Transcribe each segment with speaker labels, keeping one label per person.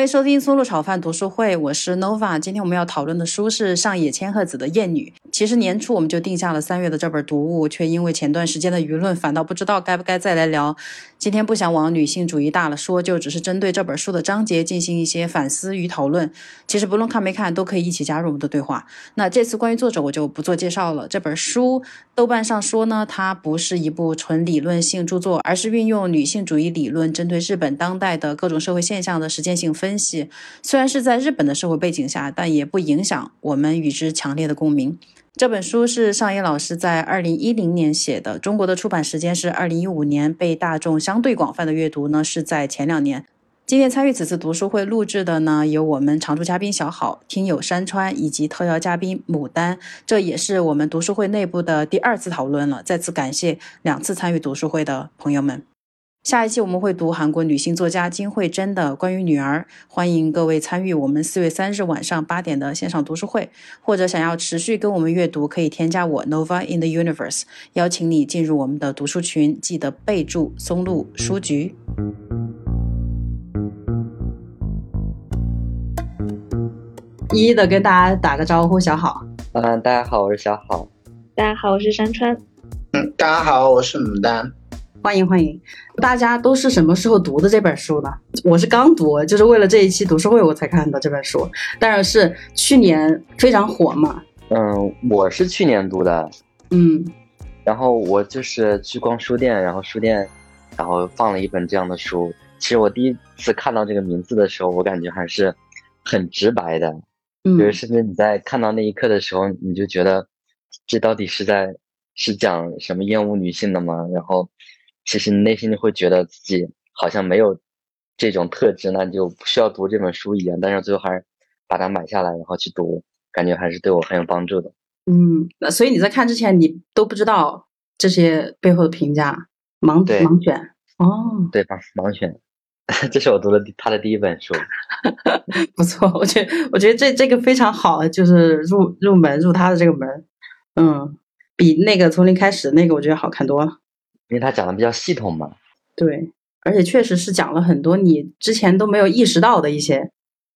Speaker 1: 欢迎收听松露炒饭读书会，我是 Nova。今天我们要讨论的书是上野千鹤子的《艳女》。其实年初我们就定下了三月的这本读物，却因为前段时间的舆论，反倒不知道该不该再来聊。今天不想往女性主义大了说，就只是针对这本书的章节进行一些反思与讨论。其实不论看没看，都可以一起加入我们的对话。那这次关于作者，我就不做介绍了。这本书豆瓣上说呢，它不是一部纯理论性著作，而是运用女性主义理论，针对日本当代的各种社会现象的实践性。分析虽然是在日本的社会背景下，但也不影响我们与之强烈的共鸣。这本书是尚野老师在二零一零年写的，中国的出版时间是二零一五年，被大众相对广泛的阅读呢是在前两年。今天参与此次读书会录制的呢，有我们常驻嘉宾小好、听友山川以及特邀嘉宾牡丹，这也是我们读书会内部的第二次讨论了。再次感谢两次参与读书会的朋友们。下一期我们会读韩国女性作家金惠珍的《关于女儿》，欢迎各位参与我们四月三日晚上八点的线上读书会，或者想要持续跟我们阅读，可以添加我 Nova in the Universe，邀请你进入我们的读书群，记得备注松露书局。一一的跟大家打个招呼，小好。
Speaker 2: 嗯，大家好，我是小好。
Speaker 3: 大家好，我是山川。
Speaker 4: 嗯，大家好，我是牡丹。
Speaker 1: 欢迎欢迎，大家都是什么时候读的这本书呢？我是刚读，就是为了这一期读书会我才看的这本书，但是是去年非常火嘛。
Speaker 2: 嗯，我是去年读的，
Speaker 1: 嗯，
Speaker 2: 然后我就是去逛书店，然后书店然后放了一本这样的书。其实我第一次看到这个名字的时候，我感觉还是很直白的，
Speaker 1: 嗯，
Speaker 2: 就是甚至你在看到那一刻的时候，你就觉得这到底是在是讲什么厌恶女性的吗？然后。其实内心就会觉得自己好像没有这种特质，那就不需要读这本书一样。但是最后还是把它买下来，然后去读，感觉还是对我很有帮助的。
Speaker 1: 嗯，那所以你在看之前，你都不知道这些背后的评价，盲盲选哦，
Speaker 2: 对吧盲选，这是我读的他的第一本书，
Speaker 1: 不错，我觉得我觉得这这个非常好，就是入入门入他的这个门，嗯，比那个从零开始那个我觉得好看多了。
Speaker 2: 因为他讲的比较系统嘛，
Speaker 1: 对，而且确实是讲了很多你之前都没有意识到的一些，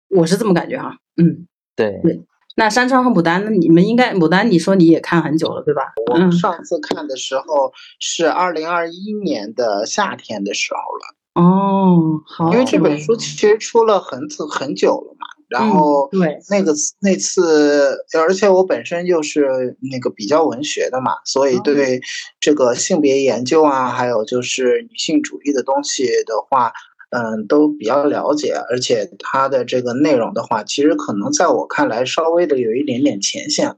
Speaker 1: 我是这么感觉哈，嗯，
Speaker 2: 对
Speaker 1: 对。那山川和牡丹，那你们应该牡丹，你说你也看很久了对吧？
Speaker 4: 我上次看的时候是二零二一年的夏天的时候了。
Speaker 1: 哦，好，
Speaker 4: 因为这本书其实出了很很很久了嘛。然后
Speaker 1: 对
Speaker 4: 那个那次，而且我本身就是那个比较文学的嘛，所以对这个性别研究啊，还有就是女性主义的东西的话。嗯，都比较了解，而且它的这个内容的话，其实可能在我看来稍微的有一点点浅显了。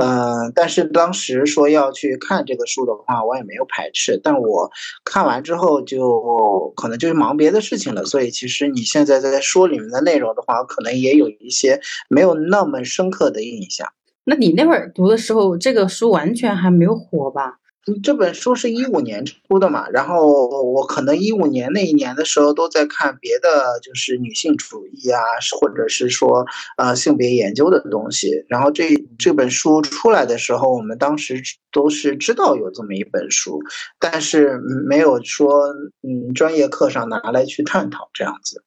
Speaker 4: 嗯，但是当时说要去看这个书的话，我也没有排斥。但我看完之后就可能就是忙别的事情了，所以其实你现在在说里面的内容的话，可能也有一些没有那么深刻的印象。
Speaker 1: 那你那会儿读的时候，这个书完全还没有火吧？
Speaker 4: 这本书是一五年出的嘛，然后我可能一五年那一年的时候都在看别的，就是女性主义啊，或者是说呃性别研究的东西。然后这这本书出来的时候，我们当时都是知道有这么一本书，但是没有说嗯专业课上拿来去探讨这样子。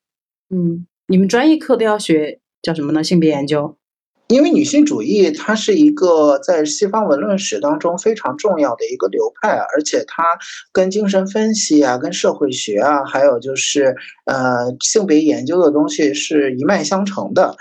Speaker 1: 嗯，你们专业课都要学叫什么呢？性别研究。
Speaker 4: 因为女性主义它是一个在西方文论史当中非常重要的一个流派，而且它跟精神分析啊、跟社会学啊，还有就是呃性别研究的东西是一脉相承的。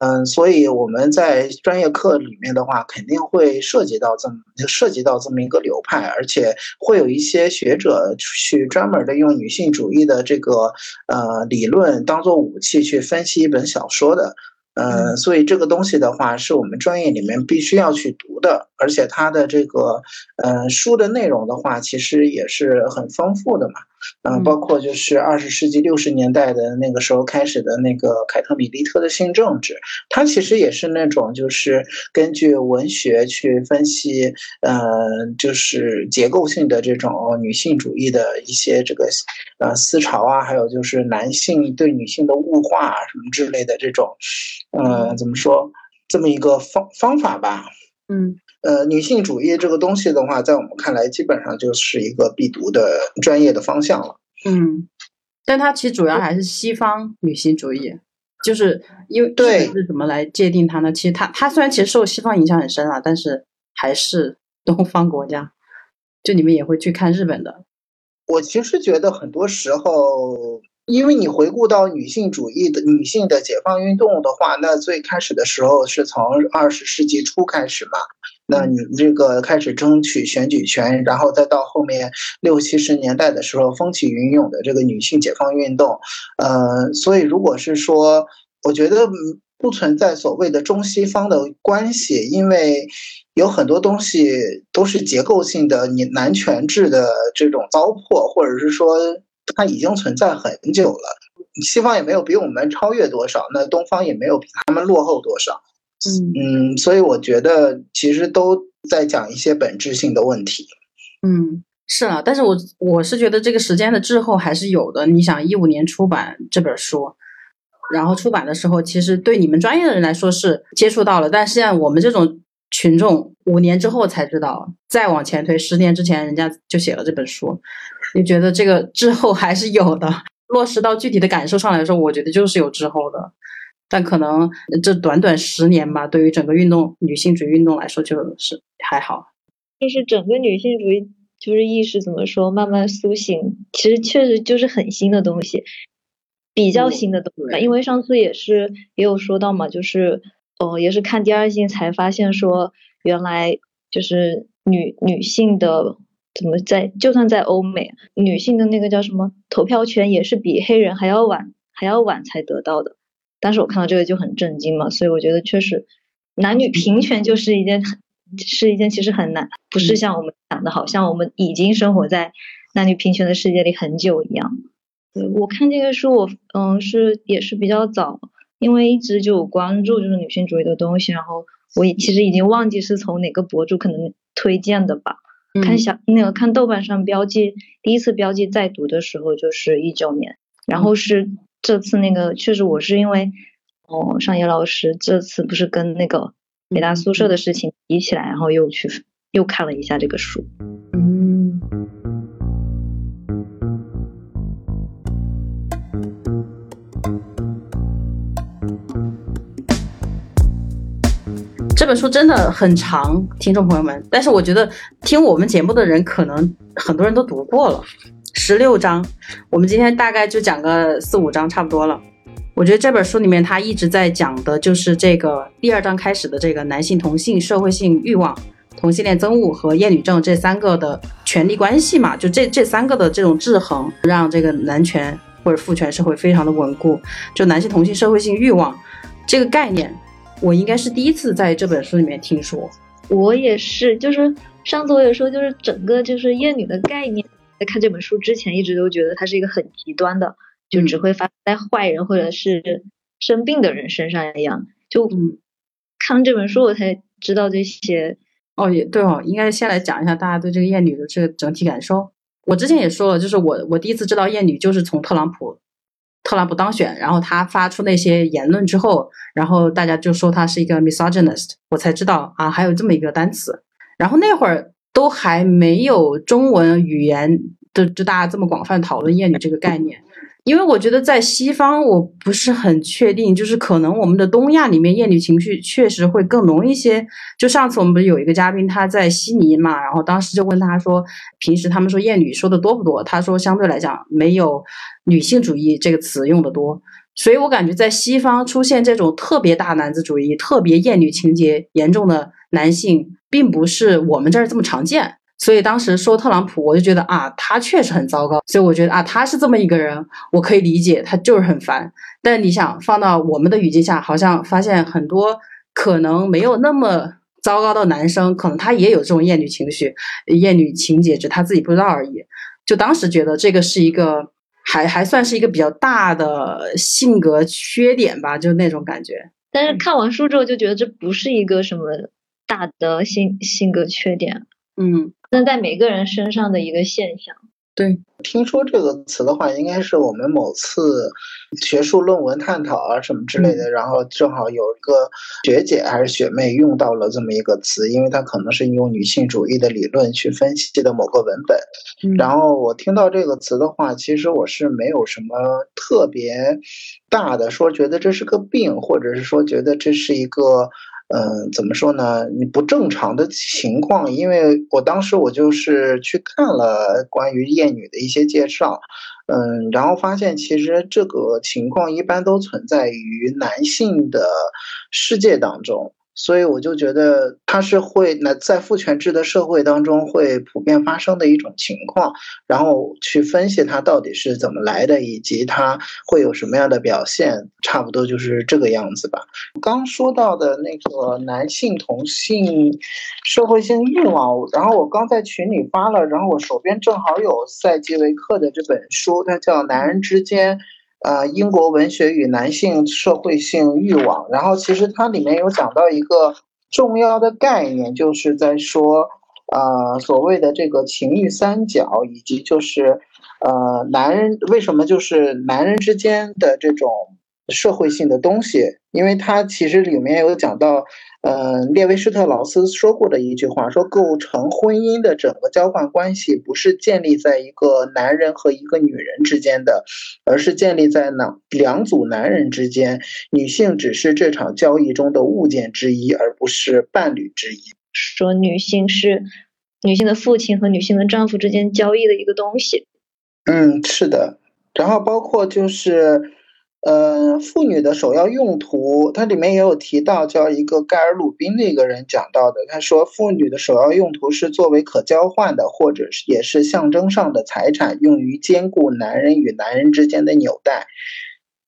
Speaker 4: 嗯，所以我们在专业课里面的话，肯定会涉及到这么涉及到这么一个流派，而且会有一些学者去专门的用女性主义的这个呃理论当做武器去分析一本小说的。嗯，所以这个东西的话，是我们专业里面必须要去读的，而且它的这个，嗯，书的内容的话，其实也是很丰富的嘛。嗯，包括就是二十世纪六十年代的那个时候开始的那个凯特·米利特的性政治，它其实也是那种就是根据文学去分析，嗯，就是结构性的这种女性主义的一些这个呃思潮啊，还有就是男性对女性的物化啊什么之类的这种，嗯，怎么说这么一个方方法吧？
Speaker 1: 嗯。
Speaker 4: 呃，女性主义这个东西的话，在我们看来，基本上就是一个必读的专业的方向了。
Speaker 1: 嗯，但它其实主要还是西方女性主义，就是因为
Speaker 4: 对
Speaker 1: 是怎么来界定它呢？其实它它虽然其实受西方影响很深啊，但是还是东方国家。就你们也会去看日本的，
Speaker 4: 我其实觉得很多时候，因为你回顾到女性主义的女性的解放运动的话，那最开始的时候是从二十世纪初开始嘛。那你这个开始争取选举权，然后再到后面六七十年代的时候，风起云涌的这个女性解放运动，呃，所以如果是说，我觉得不存在所谓的中西方的关系，因为有很多东西都是结构性的，你男权制的这种糟粕，或者是说它已经存在很久了，西方也没有比我们超越多少，那东方也没有比他们落后多少。
Speaker 1: 嗯
Speaker 4: 嗯，所以我觉得其实都在讲一些本质性的问题。
Speaker 1: 嗯，是啊，但是我我是觉得这个时间的滞后还是有的。你想，一五年出版这本书，然后出版的时候，其实对你们专业的人来说是接触到了，但是像我们这种群众，五年之后才知道，再往前推十年之前，人家就写了这本书，你觉得这个滞后还是有的。落实到具体的感受上来说，我觉得就是有滞后的。但可能这短短十年吧，对于整个运动女性主义运动来说，就是还好。
Speaker 3: 就是整个女性主义就是意识怎么说，慢慢苏醒，其实确实就是很新的东西，比较新的东西。因为上次也是也有说到嘛，就是呃，也是看第二性才发现说，原来就是女女性的怎么在，就算在欧美，女性的那个叫什么投票权也是比黑人还要晚还要晚才得到的。当时我看到这个就很震惊嘛，所以我觉得确实，男女平权就是一件很是一件其实很难，不是像我们想的，好像我们已经生活在男女平权的世界里很久一样。对我看这个书，我嗯是也是比较早，因为一直就有关注就是女性主义的东西，然后我其实已经忘记是从哪个博主可能推荐的吧。看小那个看豆瓣上标记，第一次标记在读的时候就是一九年，然后是。这次那个确实，我是因为哦，上野老师这次不是跟那个北大宿舍的事情比起来，然后又去又看了一下这个书。
Speaker 1: 嗯，这本书真的很长，听众朋友们。但是我觉得听我们节目的人，可能很多人都读过了。十六章，我们今天大概就讲个四五章，差不多了。我觉得这本书里面，它一直在讲的就是这个第二章开始的这个男性同性社会性欲望、同性恋憎恶和厌女症这三个的权力关系嘛，就这这三个的这种制衡，让这个男权或者父权社会非常的稳固。就男性同性社会性欲望这个概念，我应该是第一次在这本书里面听说。
Speaker 3: 我也是，就是上次我也说，就是整个就是厌女的概念。在看这本书之前，一直都觉得它是一个很极端的，就只会发生在坏人或者是生病的人身上一样。就看了这本书，我才知道这些。
Speaker 1: 哦，也对哦，应该先来讲一下大家对这个厌女的这个整体感受。我之前也说了，就是我我第一次知道厌女，就是从特朗普特朗普当选，然后他发出那些言论之后，然后大家就说他是一个 misogynist，我才知道啊，还有这么一个单词。然后那会儿。都还没有中文语言的，就大家这么广泛讨论厌女这个概念，因为我觉得在西方，我不是很确定，就是可能我们的东亚里面厌女情绪确实会更浓一些。就上次我们不是有一个嘉宾他在悉尼嘛，然后当时就问他说，平时他们说厌女说的多不多？他说相对来讲没有女性主义这个词用的多。所以我感觉在西方出现这种特别大男子主义、特别厌女情节严重的男性。并不是我们这儿这么常见，所以当时说特朗普，我就觉得啊，他确实很糟糕。所以我觉得啊，他是这么一个人，我可以理解，他就是很烦。但你想放到我们的语境下，好像发现很多可能没有那么糟糕的男生，可能他也有这种厌女情绪、厌女情节，只他自己不知道而已。就当时觉得这个是一个还还算是一个比较大的性格缺点吧，就那种感觉。
Speaker 3: 但是看完书之后，就觉得这不是一个什么。大的性性格缺点，
Speaker 1: 嗯，
Speaker 3: 那在每个人身上的一个现象。
Speaker 1: 对，
Speaker 4: 听说这个词的话，应该是我们某次学术论文探讨啊什么之类的，然后正好有一个学姐还是学妹用到了这么一个词，因为她可能是用女性主义的理论去分析的某个文本。然后我听到这个词的话，其实我是没有什么特别大的说觉得这是个病，或者是说觉得这是一个。嗯，怎么说呢？你不正常的情况，因为我当时我就是去看了关于厌女的一些介绍，嗯，然后发现其实这个情况一般都存在于男性的世界当中。所以我就觉得它是会那在父权制的社会当中会普遍发生的一种情况，然后去分析它到底是怎么来的，以及它会有什么样的表现，差不多就是这个样子吧。刚说到的那个男性同性社会性欲望，然后我刚在群里发了，然后我手边正好有塞基维克的这本书，它叫《男人之间》。呃，英国文学与男性社会性欲望，然后其实它里面有讲到一个重要的概念，就是在说，呃，所谓的这个情欲三角，以及就是，呃，男人为什么就是男人之间的这种。社会性的东西，因为它其实里面有讲到，嗯，列维施特劳斯说过的一句话，说构成婚姻的整个交换关系不是建立在一个男人和一个女人之间的，而是建立在两两组男人之间，女性只是这场交易中的物件之一，而不是伴侣之一。
Speaker 3: 说女性是女性的父亲和女性的丈夫之间交易的一个东西。
Speaker 4: 嗯，是的，然后包括就是。呃，妇女的首要用途，它里面也有提到，叫一个盖尔鲁宾的一个人讲到的。他说，妇女的首要用途是作为可交换的，或者是也是象征上的财产，用于兼顾男人与男人之间的纽带。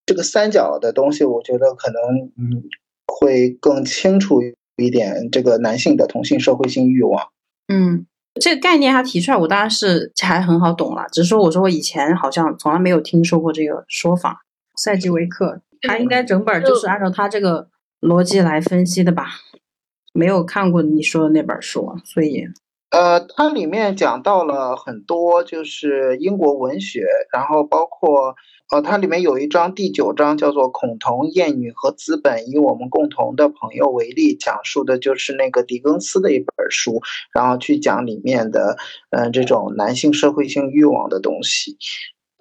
Speaker 4: 这个三角的东西，我觉得可能嗯会更清楚一点。这个男性的同性社会性欲望，
Speaker 1: 嗯，这个概念他提出来，我当然是还很好懂了。只是说，我说我以前好像从来没有听说过这个说法。赛吉维克，他应该整本就是按照他这个逻辑来分析的吧？没有看过你说的那本书，所以，
Speaker 4: 呃，它里面讲到了很多，就是英国文学，然后包括，呃，它里面有一章第九章叫做《孔同、厌女和资本以我们共同的朋友为例》，讲述的就是那个狄更斯的一本书，然后去讲里面的，嗯，这种男性社会性欲望的东西。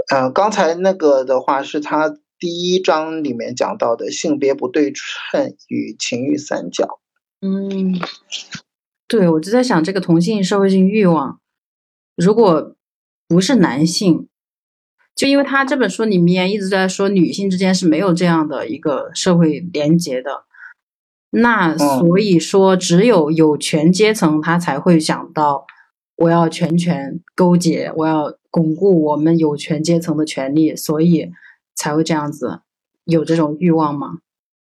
Speaker 4: 嗯，刚才那个的话是他第一章里面讲到的性别不对称与情欲三角。
Speaker 1: 嗯，对，我就在想这个同性社会性欲望，如果不是男性，就因为他这本书里面一直在说女性之间是没有这样的一个社会连结的，那所以说只有有权阶层他才会想到我要全权勾结，我要。巩固我们有权阶层的权利，所以才会这样子有这种欲望吗？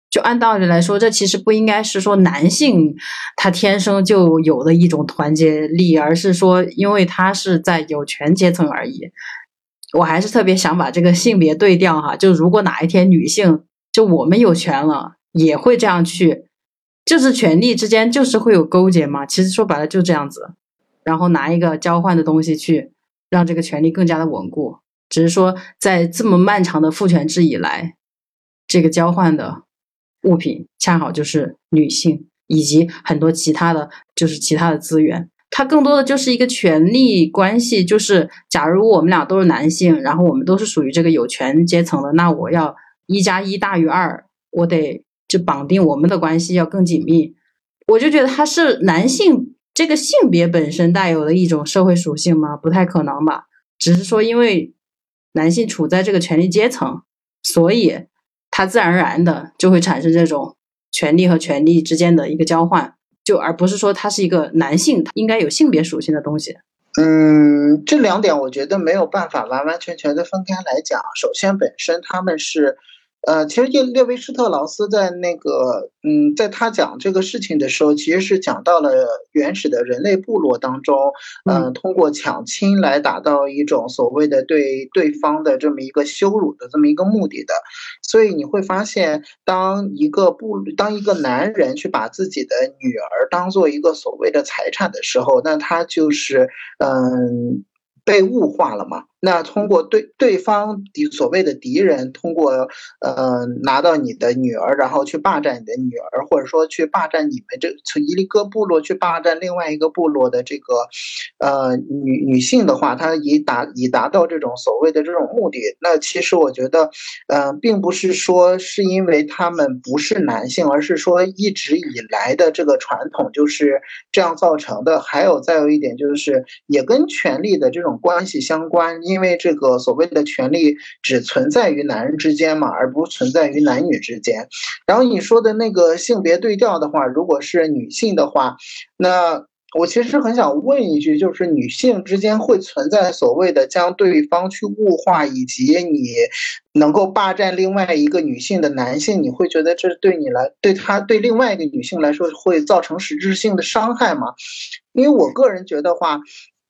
Speaker 1: 就按道理来说，这其实不应该是说男性他天生就有的一种团结力，而是说因为他是在有权阶层而已。我还是特别想把这个性别对调哈，就如果哪一天女性就我们有权了，也会这样去，就是权力之间就是会有勾结嘛。其实说白了就这样子，然后拿一个交换的东西去。让这个权利更加的稳固，只是说在这么漫长的父权制以来，这个交换的物品恰好就是女性以及很多其他的就是其他的资源，它更多的就是一个权力关系。就是假如我们俩都是男性，然后我们都是属于这个有权阶层的，那我要一加一大于二，我得就绑定我们的关系要更紧密。我就觉得他是男性。这个性别本身带有的一种社会属性吗？不太可能吧。只是说，因为男性处在这个权力阶层，所以他自然而然的就会产生这种权力和权力之间的一个交换，就而不是说他是一个男性他应该有性别属性的东西。
Speaker 4: 嗯，这两点我觉得没有办法完完全全的分开来讲。首先，本身他们是。呃，其实列列维施特劳斯在那个，嗯，在他讲这个事情的时候，其实是讲到了原始的人类部落当中，嗯，通过抢亲来达到一种所谓的对对方的这么一个羞辱的这么一个目的的。所以你会发现，当一个部，当一个男人去把自己的女儿当做一个所谓的财产的时候，那他就是，嗯。被物化了嘛？那通过对对方敌所谓的敌人，通过呃拿到你的女儿，然后去霸占你的女儿，或者说去霸占你们这从一个部落去霸占另外一个部落的这个呃女女性的话，她以达以达到这种所谓的这种目的。那其实我觉得，呃，并不是说是因为他们不是男性，而是说一直以来的这个传统就是这样造成的。还有再有一点就是，也跟权力的这种关系相关。因为这个所谓的权利只存在于男人之间嘛，而不存在于男女之间。然后你说的那个性别对调的话，如果是女性的话，那我其实很想问一句，就是女性之间会存在所谓的将对方去物化，以及你能够霸占另外一个女性的男性，你会觉得这对你来，对他对另外一个女性来说会造成实质性的伤害吗？因为我个人觉得话，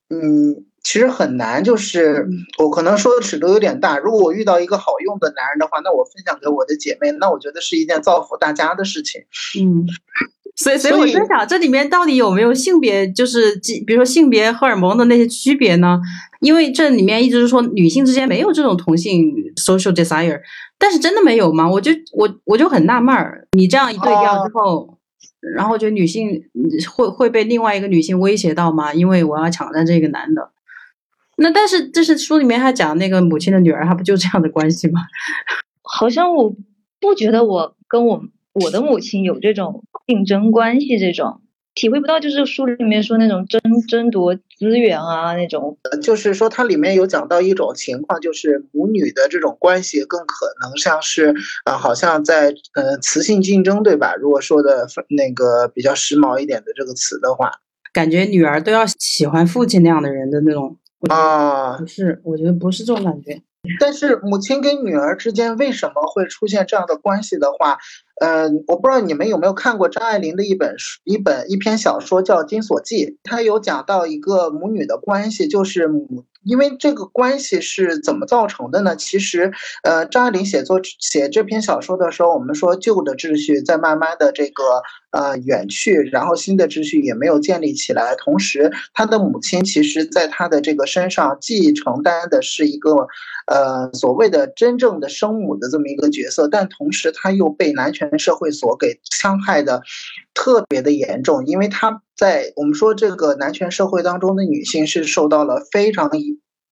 Speaker 4: 嗯。其实很难，就是我可能说的尺度有点大。如果我遇到一个好用的男人的话，那我分享给我的姐妹，那我觉得是一件造福大家的事情。
Speaker 1: 嗯，所以所以我在想，这里面到底有没有性别，就是比如说性别荷尔蒙的那些区别呢？因为这里面一直是说女性之间没有这种同性 social desire，但是真的没有吗？我就我我就很纳闷儿，你这样一对调之后，然后就女性会会被另外一个女性威胁到吗？因为我要抢占这个男的。那但是这是书里面还讲那个母亲的女儿，她不就这样的关系吗？
Speaker 3: 好像我不觉得我跟我我的母亲有这种竞争关系，这种体会不到。就是书里面说那种争争夺资源啊，那种。
Speaker 4: 就是说它里面有讲到一种情况，就是母女的这种关系更可能像是啊，好像在呃雌性竞争，对吧？如果说的那个比较时髦一点的这个词的话，
Speaker 1: 感觉女儿都要喜欢父亲那样的人的那种。
Speaker 4: 啊，
Speaker 1: 不是，我觉得不是这种感觉。
Speaker 4: 但是母亲跟女儿之间为什么会出现这样的关系的话，嗯，我不知道你们有没有看过张爱玲的一本书，一本一篇小说叫《金锁记》，它有讲到一个母女的关系，就是母。因为这个关系是怎么造成的呢？其实，呃，张爱玲写作写这篇小说的时候，我们说旧的秩序在慢慢的这个呃远去，然后新的秩序也没有建立起来。同时，她的母亲其实在她的这个身上既承担的是一个呃所谓的真正的生母的这么一个角色，但同时她又被男权社会所给伤害的特别的严重，因为她。在我们说这个男权社会当中的女性是受到了非常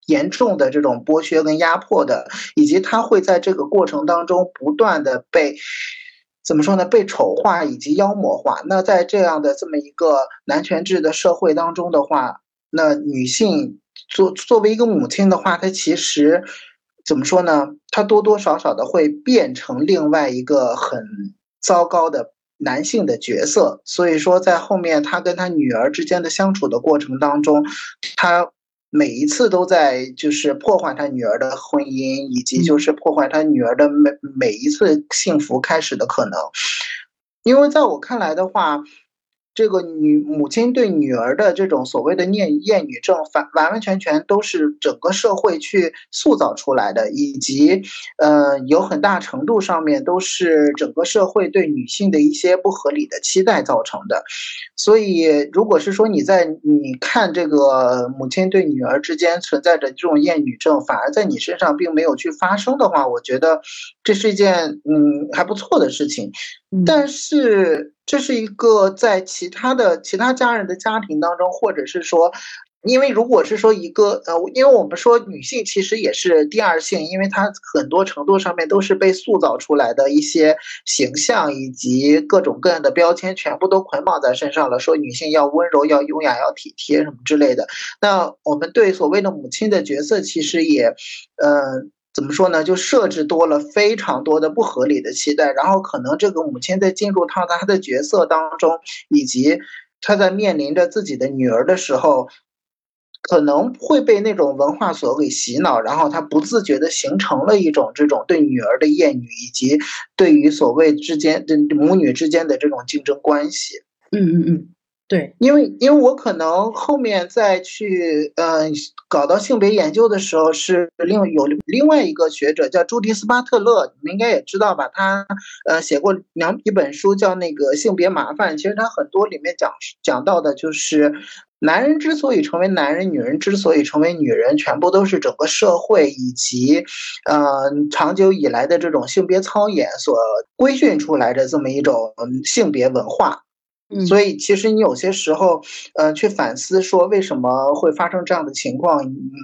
Speaker 4: 严重的这种剥削跟压迫的，以及她会在这个过程当中不断的被怎么说呢？被丑化以及妖魔化。那在这样的这么一个男权制的社会当中的话，那女性作作为一个母亲的话，她其实怎么说呢？他多多少少的会变成另外一个很糟糕的。男性的角色，所以说在后面他跟他女儿之间的相处的过程当中，他每一次都在就是破坏他女儿的婚姻，以及就是破坏他女儿的每每一次幸福开始的可能，因为在我看来的话。这个女母亲对女儿的这种所谓的厌厌女症，反完完全全都是整个社会去塑造出来的，以及，呃，有很大程度上面都是整个社会对女性的一些不合理的期待造成的。所以，如果是说你在你看这个母亲对女儿之间存在着这种厌女症，反而在你身上并没有去发生的话，我觉得这是一件嗯还不错的事情。但是这是一个在其他的其他家人的家庭当中，或者是说，因为如果是说一个呃，因为我们说女性其实也是第二性，因为她很多程度上面都是被塑造出来的一些形象以及各种各样的标签，全部都捆绑在身上了。说女性要温柔、要优雅、要体贴什么之类的。那我们对所谓的母亲的角色，其实也，嗯。怎么说呢？就设置多了非常多的不合理的期待，然后可能这个母亲在进入到她的角色当中，以及她在面临着自己的女儿的时候，可能会被那种文化所给洗脑，然后她不自觉的形成了一种这种对女儿的厌女，以及对于所谓之间母女之间的这种竞争关系。
Speaker 1: 嗯嗯嗯。对，
Speaker 4: 因为因为我可能后面再去嗯搞到性别研究的时候，是另有另外一个学者叫朱迪斯巴特勒，你们应该也知道吧？他呃写过两一本书叫那个性别麻烦，其实他很多里面讲讲到的就是男人之所以成为男人，女人之所以成为女人，全部都是整个社会以及，呃，长久以来的这种性别操演所规训出来的这么一种性别文化。所以，其实你有些时候，呃，去反思说为什么会发生这样的情况，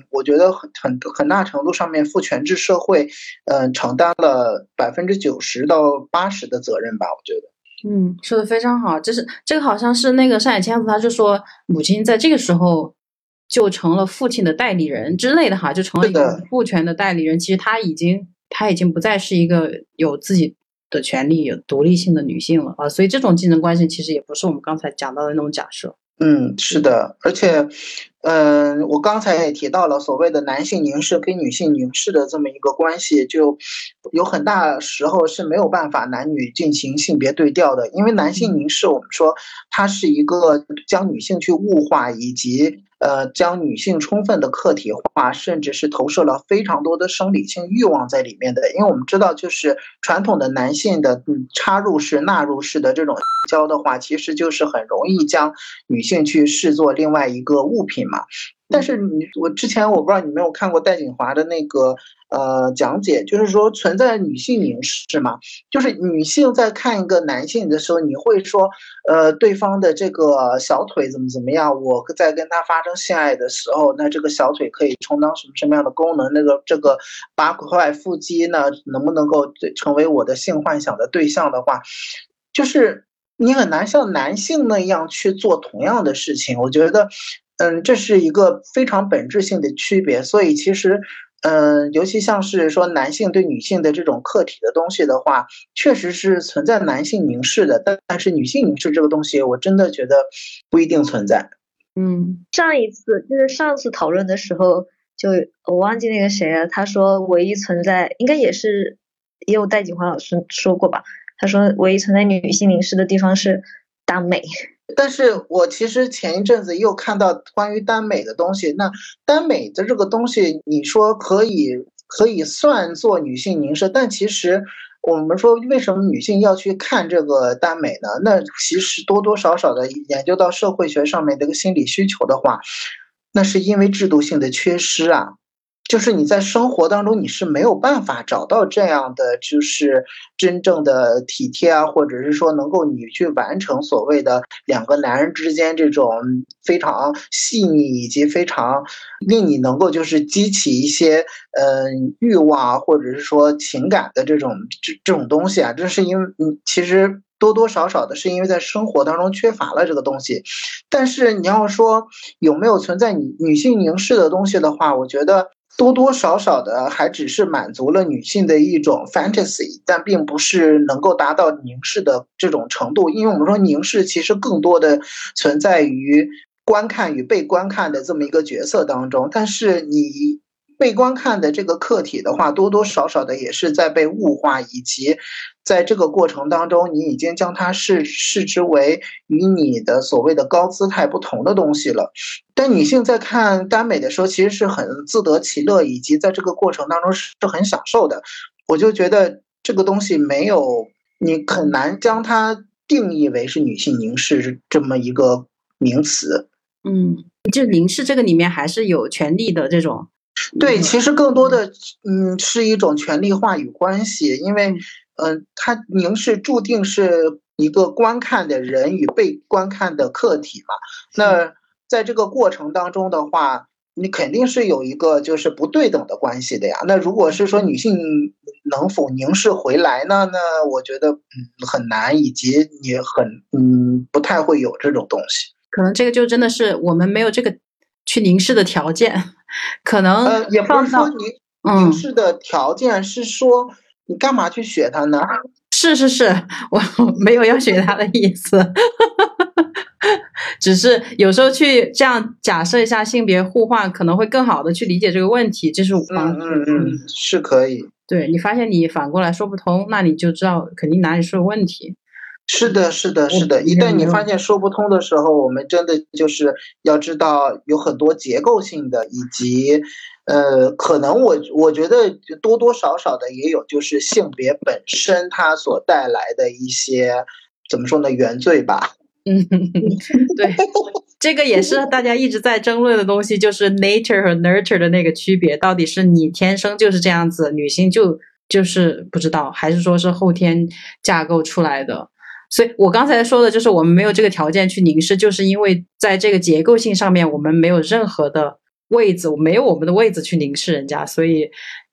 Speaker 4: 我觉得很很很大程度上面父权制社会，嗯，承担了百分之九十到八十的责任吧，我觉得。
Speaker 1: 嗯，说的非常好，就是这个好像是那个上野千鹤子，他就说母亲在这个时候就成了父亲的代理人之类的哈，就成了一个父权的代理人。其实他已经他已经不再是一个有自己的权利、有独立性的女性了啊，所以这种竞争关系其实也不是我们刚才讲到的那种假设。
Speaker 4: 嗯，是的，而且，嗯，我刚才也提到了所谓的男性凝视跟女性凝视的这么一个关系，就有很大时候是没有办法男女进行性别对调的，因为男性凝视，我们说它是一个将女性去物化以及。呃，将女性充分的客体化，甚至是投射了非常多的生理性欲望在里面的。因为我们知道，就是传统的男性的嗯插入式、纳入式的这种交的话，其实就是很容易将女性去视作另外一个物品嘛。但是你我之前我不知道你没有看过戴锦华的那个呃讲解，就是说存在女性凝视嘛，就是女性在看一个男性的时候，你会说呃对方的这个小腿怎么怎么样，我在跟他发生性爱的时候，那这个小腿可以充当什么什么样的功能？那个这个八块腹肌呢，能不能够成为我的性幻想的对象的话，就是你很难像男性那样去做同样的事情，我觉得。嗯，这是一个非常本质性的区别，所以其实，嗯，尤其像是说男性对女性的这种客体的东西的话，确实是存在男性凝视的，但但是女性凝视这个东西，我真的觉得不一定存在。
Speaker 3: 嗯，上一次就是上次讨论的时候，就我忘记那个谁了，他说唯一存在应该也是也有戴锦华老师说过吧，他说唯一存在女性凝视的地方是耽美。
Speaker 4: 但是我其实前一阵子又看到关于耽美的东西，那耽美的这个东西，你说可以可以算作女性凝视，但其实我们说为什么女性要去看这个耽美呢？那其实多多少少的研究到社会学上面这个心理需求的话，那是因为制度性的缺失啊。就是你在生活当中，你是没有办法找到这样的，就是真正的体贴啊，或者是说能够你去完成所谓的两个男人之间这种非常细腻以及非常令你能够就是激起一些嗯欲望啊或者是说情感的这种这这种东西啊，这是因为你其实多多少少的是因为在生活当中缺乏了这个东西。但是你要说有没有存在女女性凝视的东西的话，我觉得。多多少少的还只是满足了女性的一种 fantasy，但并不是能够达到凝视的这种程度。因为我们说凝视其实更多的存在于观看与被观看的这么一个角色当中，但是你。被观看的这个客体的话，多多少少的也是在被物化，以及在这个过程当中，你已经将它视视之为与你的所谓的高姿态不同的东西了。但女性在看耽美的时候，其实是很自得其乐，以及在这个过程当中是很享受的。我就觉得这个东西没有你很难将它定义为是女性凝视这么一个名词。
Speaker 1: 嗯，就凝视这个里面还是有权利的这种。
Speaker 4: 对，其实更多的，嗯，是一种权力话语关系，因为，嗯，它凝视注定是一个观看的人与被观看的客体嘛。那在这个过程当中的话，你肯定是有一个就是不对等的关系的呀。那如果是说女性能否凝视回来呢？那我觉得，嗯，很难，以及你很，嗯，不太会有这种东西。
Speaker 1: 可能这个就真的是我们没有这个。去凝视的条件，可能
Speaker 4: 呃，也不是说凝凝视的条件是说你干嘛去学它呢？
Speaker 1: 是是是，我没有要学它的意思，只是有时候去这样假设一下性别互换，可能会更好的去理解这个问题。这是我
Speaker 4: 嗯嗯嗯，是可以。
Speaker 1: 对你发现你反过来说不通，那你就知道肯定哪里是有问题。
Speaker 4: 是的，是的，是的。一旦你发现说不通的时候，我们真的就是要知道有很多结构性的，以及，呃，可能我我觉得多多少少的也有，就是性别本身它所带来的一些怎么说呢原罪吧。
Speaker 1: 嗯，对，这个也是大家一直在争论的东西，就是 nature 和 nurture 的那个区别，到底是你天生就是这样子，女性就就是不知道，还是说是后天架构出来的？所以我刚才说的就是我们没有这个条件去凝视，就是因为在这个结构性上面，我们没有任何的位置，没有我们的位置去凝视人家，所以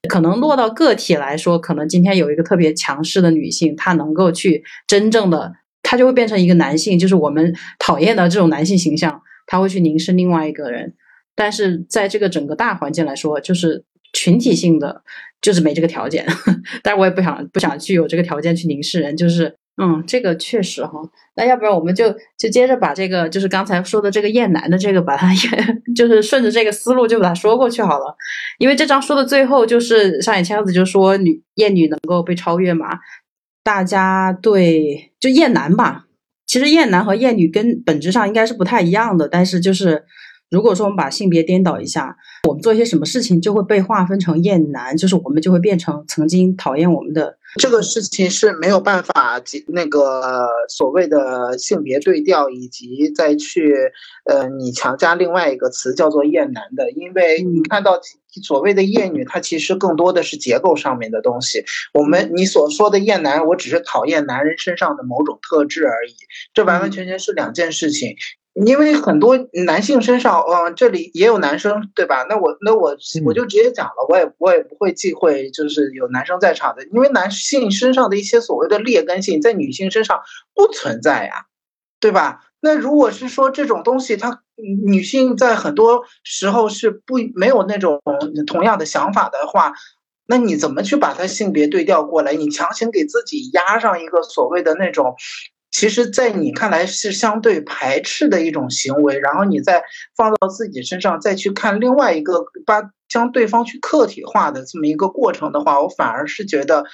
Speaker 1: 可能落到个体来说，可能今天有一个特别强势的女性，她能够去真正的。他就会变成一个男性，就是我们讨厌的这种男性形象，他会去凝视另外一个人。但是在这个整个大环境来说，就是群体性的，就是没这个条件。但是我也不想不想去有这个条件去凝视人，就是嗯，这个确实哈。那要不然我们就就接着把这个就是刚才说的这个厌男的这个，把它 就是顺着这个思路就把它说过去好了。因为这章说的最后就是上野千鹤子就说女厌女能够被超越嘛。大家对就厌男吧，其实厌男和厌女跟本质上应该是不太一样的。但是就是如果说我们把性别颠倒一下，我们做一些什么事情就会被划分成厌男，就是我们就会变成曾经讨厌我们的。
Speaker 4: 这个事情是没有办法那个所谓的性别对调，以及再去呃你强加另外一个词叫做厌男的，因为你看到所谓的厌女，它其实更多的是结构上面的东西。我们你所说的厌男，我只是讨厌男人身上的某种特质而已，这完完全全是两件事情。因为很多男性身上，嗯，这里也有男生，对吧？那我那我我就直接讲了，我也我也不会忌讳，就是有男生在场的，因为男性身上的一些所谓的劣根性，在女性身上不存在呀，对吧？那如果是说这种东西，它女性在很多时候是不没有那种同样的想法的话，那你怎么去把它性别对调过来？你强行给自己压上一个所谓的那种。其实，在你看来是相对排斥的一种行为，然后你再放到自己身上，再去看另外一个，把将对方去客体化的这么一个过程的话，我反而是觉得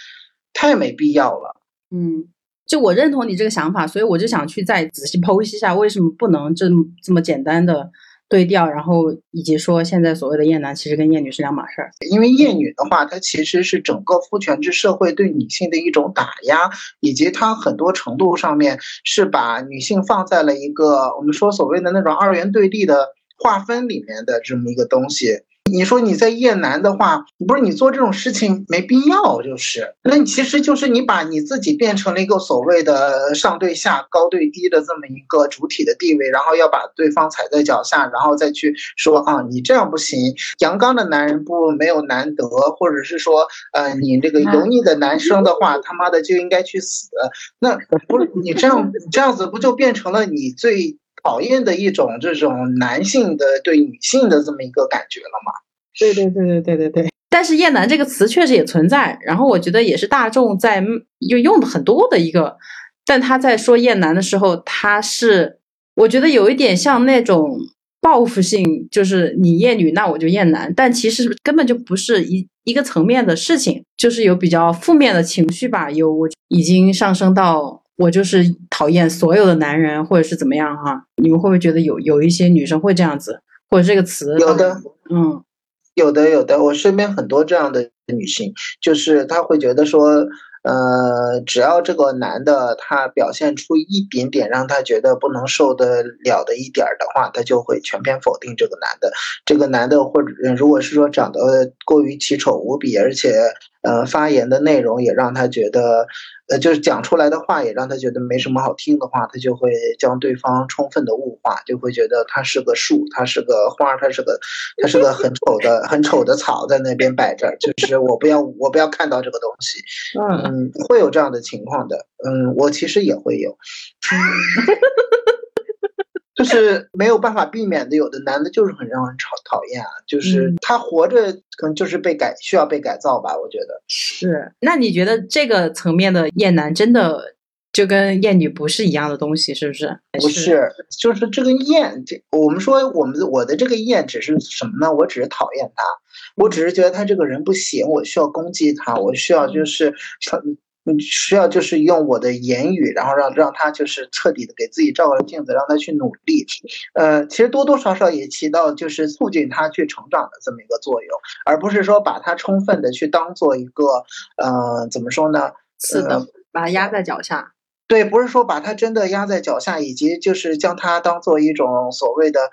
Speaker 4: 太没必要了。
Speaker 1: 嗯，就我认同你这个想法，所以我就想去再仔细剖析一下，为什么不能这么这么简单的。对调，然后以及说现在所谓的厌男，其实跟厌女是两码事儿。
Speaker 4: 因为厌女的话，它其实是整个父权制社会对女性的一种打压，以及它很多程度上面是把女性放在了一个我们说所谓的那种二元对立的划分里面的这么一个东西。你说你在厌男的话，不是你做这种事情没必要，就是，那你其实就是你把你自己变成了一个所谓的上对下、高对低的这么一个主体的地位，然后要把对方踩在脚下，然后再去说啊，你这样不行，阳刚的男人不没有难得，或者是说，呃，你这个油腻的男生的话，他妈的就应该去死，那不是你这样这样子不就变成了你最讨厌的一种这种男性的对女性的这么一个感觉了嘛？
Speaker 1: 对对对对对对对，但是“厌男”这个词确实也存在，然后我觉得也是大众在用用的很多的一个，但他在说“厌男”的时候，他是我觉得有一点像那种报复性，就是你厌女，那我就厌男，但其实根本就不是一一个层面的事情，就是有比较负面的情绪吧，有我已经上升到我就是讨厌所有的男人，或者是怎么样哈？你们会不会觉得有有一些女生会这样子，或者这个词
Speaker 4: 有的，
Speaker 1: 嗯。
Speaker 4: 有的有的，我身边很多这样的女性，就是她会觉得说，呃，只要这个男的他表现出一点点让她觉得不能受得了的一点儿的话，她就会全篇否定这个男的。这个男的或者如果是说长得过于奇丑无比，而且呃发言的内容也让他觉得。呃，就是讲出来的话也让他觉得没什么好听的话，他就会将对方充分的物化，就会觉得他是个树，他是个花，他是个，他是个很丑的、很丑的草在那边摆着，就是我不要，我不要看到这个东西。嗯，会有这样的情况的。嗯，我其实也会有。就是没有办法避免的，有的男的就是很让人讨讨厌啊，就是他活着可能就是被改需要被改造吧，我觉得
Speaker 1: 是。那你觉得这个层面的厌男真的就跟厌女不是一样的东西，是不是？
Speaker 4: 不是，就是这个厌，这我们说我们我的这个厌只是什么呢？我只是讨厌他，我只是觉得他这个人不行，我需要攻击他，我需要就是他。你需要就是用我的言语，然后让让他就是彻底的给自己照个镜子，让他去努力。呃，其实多多少少也起到就是促进他去成长的这么一个作用，而不是说把他充分的去当做一个呃怎么说呢？
Speaker 1: 是的，把他压在脚下。
Speaker 4: 对，不是说把他真的压在脚下，以及就是将他当做一种所谓的。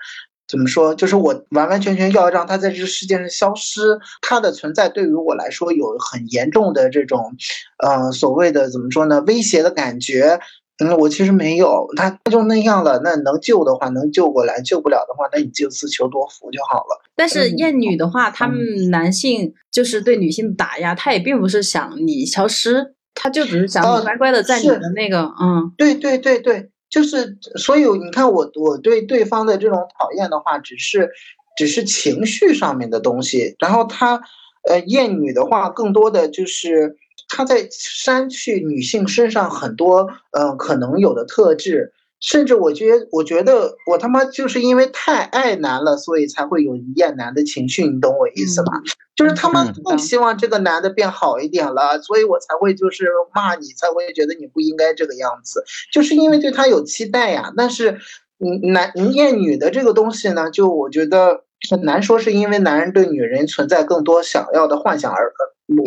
Speaker 4: 怎么说？就是我完完全全要让他在这个世界上消失，他的存在对于我来说有很严重的这种，呃，所谓的怎么说呢？威胁的感觉。嗯，我其实没有，他他就那样了。那能救的话，能救过来；救不了的话，那你就自求多福就好了。
Speaker 1: 但是厌女的话，他们男性就是对女性的打压，他也并不是想你消失，他就只是想你乖乖的在你的那个，嗯，
Speaker 4: 对对对对。就是，所以你看，我我对对方的这种讨厌的话，只是，只是情绪上面的东西。然后他，呃，厌女的话，更多的就是他在删去女性身上很多，呃，可能有的特质。甚至我觉得，我觉得我他妈就是因为太爱男了，所以才会有厌男的情绪，你懂我意思吧？就是他妈更希望这个男的变好一点了，所以我才会就是骂你，才会觉得你不应该这个样子，就是因为对他有期待呀。但是，嗯，男厌女的这个东西呢，就我觉得很难说是因为男人对女人存在更多想要的幻想而。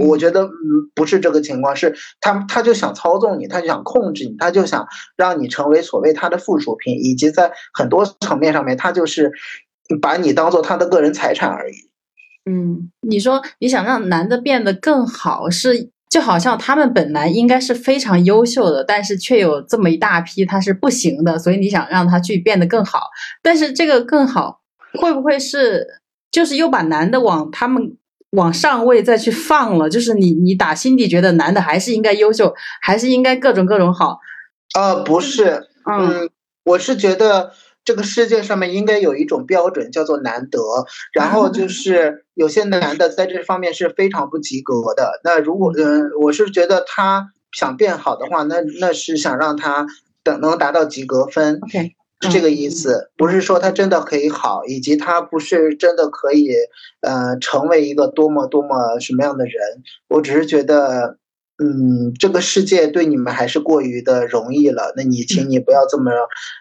Speaker 4: 我觉得嗯不是这个情况，是他他就想操纵你，他就想控制你，他就想让你成为所谓他的附属品，以及在很多层面上面，他就是把你当做他的个人财产而已。
Speaker 1: 嗯，你说你想让男的变得更好，是就好像他们本来应该是非常优秀的，但是却有这么一大批他是不行的，所以你想让他去变得更好，但是这个更好会不会是就是又把男的往他们？往上位再去放了，就是你你打心底觉得男的还是应该优秀，还是应该各种各种好，
Speaker 4: 呃，不是，嗯，我是觉得这个世界上面应该有一种标准叫做难得，然后就 是有些男的在这方面是非常不及格的。那如果嗯，我是觉得他想变好的话，那那是想让他等能达到及格分。
Speaker 1: OK。
Speaker 4: 是这个意思，不是说他真的可以好，以及他不是真的可以，呃，成为一个多么多么什么样的人。我只是觉得，嗯，这个世界对你们还是过于的容易了。那你，请你不要这么